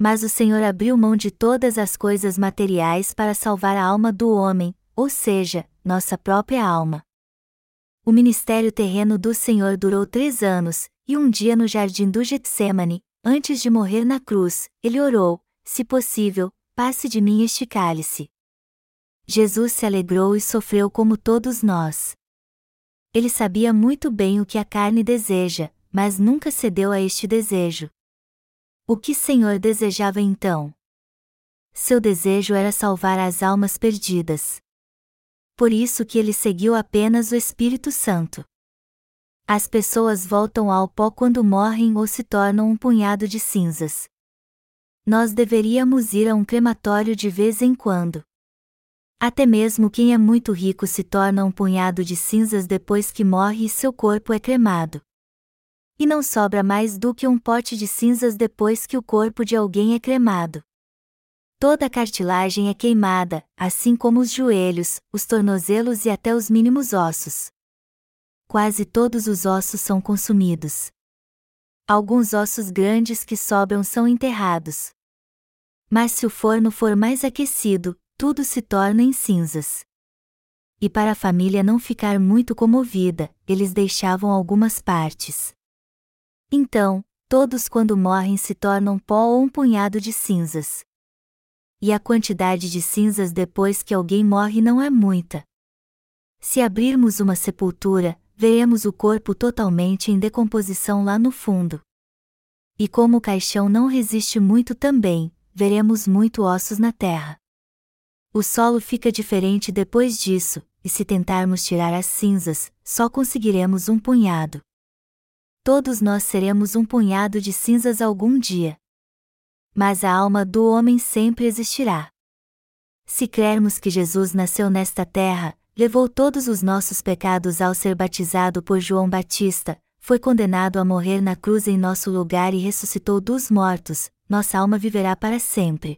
mas o Senhor abriu mão de todas as coisas materiais para salvar a alma do homem, ou seja, nossa própria alma. O ministério terreno do Senhor durou três anos, e um dia no jardim do Getsemane, antes de morrer na cruz, ele orou: Se possível, passe de mim este cálice. Jesus se alegrou e sofreu como todos nós. Ele sabia muito bem o que a carne deseja, mas nunca cedeu a este desejo. O que Senhor desejava então? Seu desejo era salvar as almas perdidas. Por isso que ele seguiu apenas o Espírito Santo. As pessoas voltam ao pó quando morrem ou se tornam um punhado de cinzas. Nós deveríamos ir a um crematório de vez em quando. Até mesmo quem é muito rico se torna um punhado de cinzas depois que morre e seu corpo é cremado e não sobra mais do que um pote de cinzas depois que o corpo de alguém é cremado. Toda a cartilagem é queimada, assim como os joelhos, os tornozelos e até os mínimos ossos. Quase todos os ossos são consumidos. Alguns ossos grandes que sobram são enterrados. Mas se o forno for mais aquecido, tudo se torna em cinzas. E para a família não ficar muito comovida, eles deixavam algumas partes. Então, todos quando morrem se tornam pó ou um punhado de cinzas. E a quantidade de cinzas depois que alguém morre não é muita. Se abrirmos uma sepultura, veremos o corpo totalmente em decomposição lá no fundo. E como o caixão não resiste muito também, veremos muito ossos na terra. O solo fica diferente depois disso, e se tentarmos tirar as cinzas, só conseguiremos um punhado todos nós seremos um punhado de cinzas algum dia. Mas a alma do homem sempre existirá. Se crermos que Jesus nasceu nesta terra, levou todos os nossos pecados ao ser batizado por João Batista, foi condenado a morrer na cruz em nosso lugar e ressuscitou dos mortos, nossa alma viverá para sempre.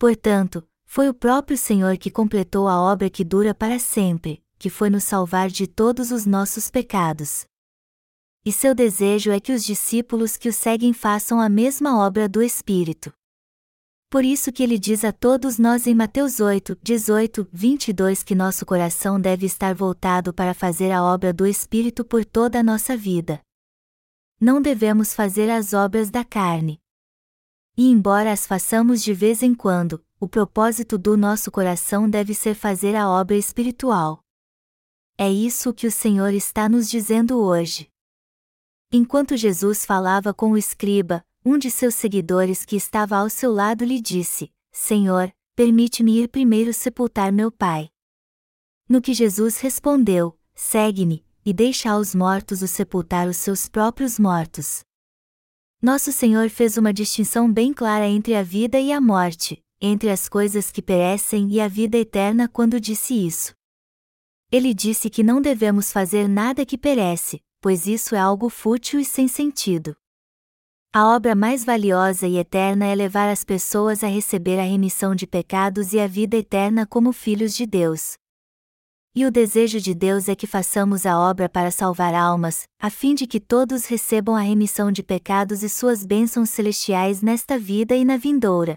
Portanto, foi o próprio Senhor que completou a obra que dura para sempre, que foi nos salvar de todos os nossos pecados e seu desejo é que os discípulos que o seguem façam a mesma obra do Espírito. Por isso que ele diz a todos nós em Mateus 8, 18, 22 que nosso coração deve estar voltado para fazer a obra do Espírito por toda a nossa vida. Não devemos fazer as obras da carne. E embora as façamos de vez em quando, o propósito do nosso coração deve ser fazer a obra espiritual. É isso que o Senhor está nos dizendo hoje. Enquanto Jesus falava com o escriba, um de seus seguidores que estava ao seu lado lhe disse: Senhor, permite-me ir primeiro sepultar meu pai. No que Jesus respondeu: Segue-me, e deixa aos mortos o sepultar os seus próprios mortos. Nosso Senhor fez uma distinção bem clara entre a vida e a morte, entre as coisas que perecem e a vida eterna quando disse isso. Ele disse que não devemos fazer nada que perece, pois isso é algo fútil e sem sentido. A obra mais valiosa e eterna é levar as pessoas a receber a remissão de pecados e a vida eterna como filhos de Deus. E o desejo de Deus é que façamos a obra para salvar almas, a fim de que todos recebam a remissão de pecados e suas bênçãos celestiais nesta vida e na vindoura.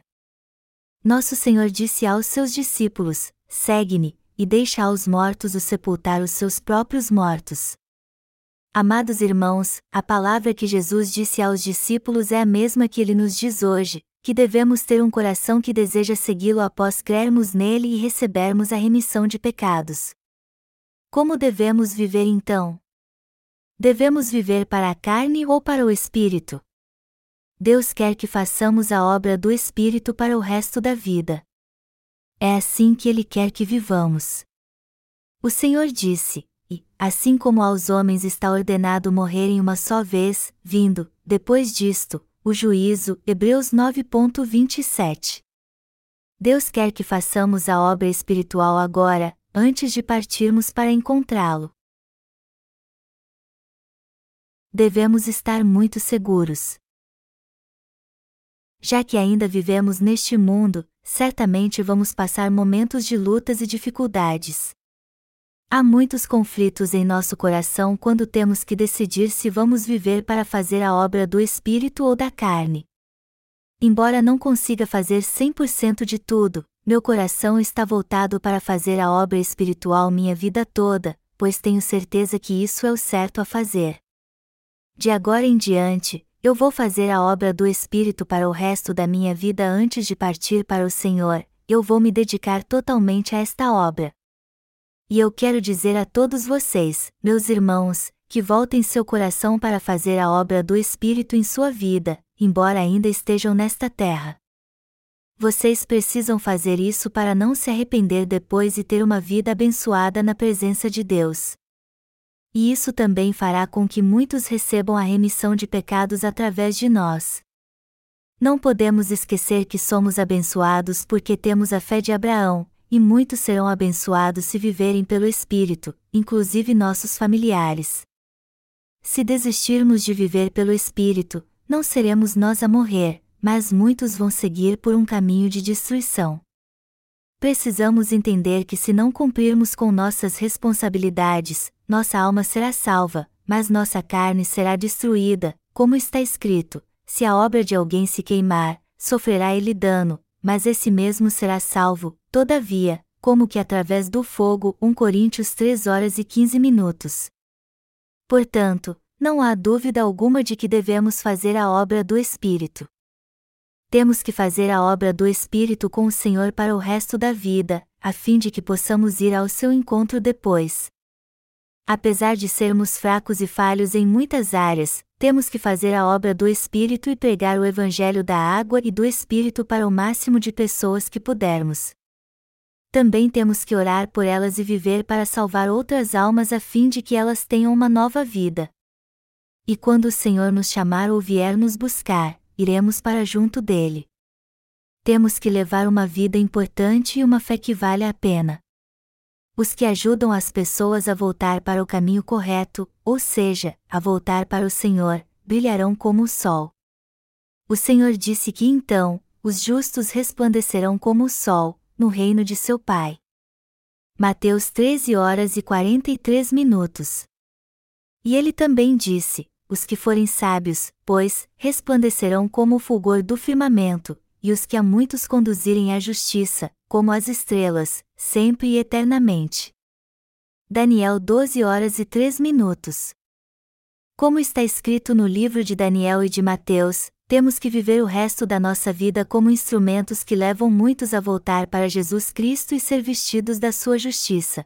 Nosso Senhor disse aos seus discípulos: Segue-me, e deixa aos mortos o sepultar os seus próprios mortos. Amados irmãos, a palavra que Jesus disse aos discípulos é a mesma que ele nos diz hoje, que devemos ter um coração que deseja segui-lo após crermos nele e recebermos a remissão de pecados. Como devemos viver então? Devemos viver para a carne ou para o espírito? Deus quer que façamos a obra do espírito para o resto da vida. É assim que ele quer que vivamos. O Senhor disse: E, assim como aos homens está ordenado morrerem uma só vez, vindo, depois disto, o juízo, Hebreus 9.27. Deus quer que façamos a obra espiritual agora, antes de partirmos para encontrá-lo. Devemos estar muito seguros. Já que ainda vivemos neste mundo, certamente vamos passar momentos de lutas e dificuldades. Há muitos conflitos em nosso coração quando temos que decidir se vamos viver para fazer a obra do Espírito ou da carne. Embora não consiga fazer 100% de tudo, meu coração está voltado para fazer a obra espiritual minha vida toda, pois tenho certeza que isso é o certo a fazer. De agora em diante, eu vou fazer a obra do Espírito para o resto da minha vida antes de partir para o Senhor, eu vou me dedicar totalmente a esta obra. E eu quero dizer a todos vocês, meus irmãos, que voltem seu coração para fazer a obra do Espírito em sua vida, embora ainda estejam nesta terra. Vocês precisam fazer isso para não se arrepender depois e ter uma vida abençoada na presença de Deus. E isso também fará com que muitos recebam a remissão de pecados através de nós. Não podemos esquecer que somos abençoados porque temos a fé de Abraão, e muitos serão abençoados se viverem pelo Espírito, inclusive nossos familiares. Se desistirmos de viver pelo Espírito, não seremos nós a morrer, mas muitos vão seguir por um caminho de destruição. Precisamos entender que se não cumprirmos com nossas responsabilidades, nossa alma será salva, mas nossa carne será destruída, como está escrito: se a obra de alguém se queimar, sofrerá ele dano, mas esse mesmo será salvo, todavia, como que através do fogo. 1 Coríntios 3 horas e 15 minutos. Portanto, não há dúvida alguma de que devemos fazer a obra do Espírito temos que fazer a obra do Espírito com o Senhor para o resto da vida, a fim de que possamos ir ao seu encontro depois. Apesar de sermos fracos e falhos em muitas áreas, temos que fazer a obra do Espírito e pregar o Evangelho da água e do Espírito para o máximo de pessoas que pudermos. Também temos que orar por elas e viver para salvar outras almas a fim de que elas tenham uma nova vida. E quando o Senhor nos chamar ou vier nos buscar, iremos para junto dele. Temos que levar uma vida importante e uma fé que vale a pena. Os que ajudam as pessoas a voltar para o caminho correto, ou seja, a voltar para o Senhor, brilharão como o sol. O Senhor disse que então, os justos resplandecerão como o sol, no reino de seu Pai. Mateus 13 horas e 43 minutos. E ele também disse: os que forem sábios, pois, resplandecerão como o fulgor do firmamento, e os que a muitos conduzirem à justiça, como as estrelas, sempre e eternamente. Daniel 12 horas e 3 minutos. Como está escrito no livro de Daniel e de Mateus, temos que viver o resto da nossa vida como instrumentos que levam muitos a voltar para Jesus Cristo e ser vestidos da sua justiça.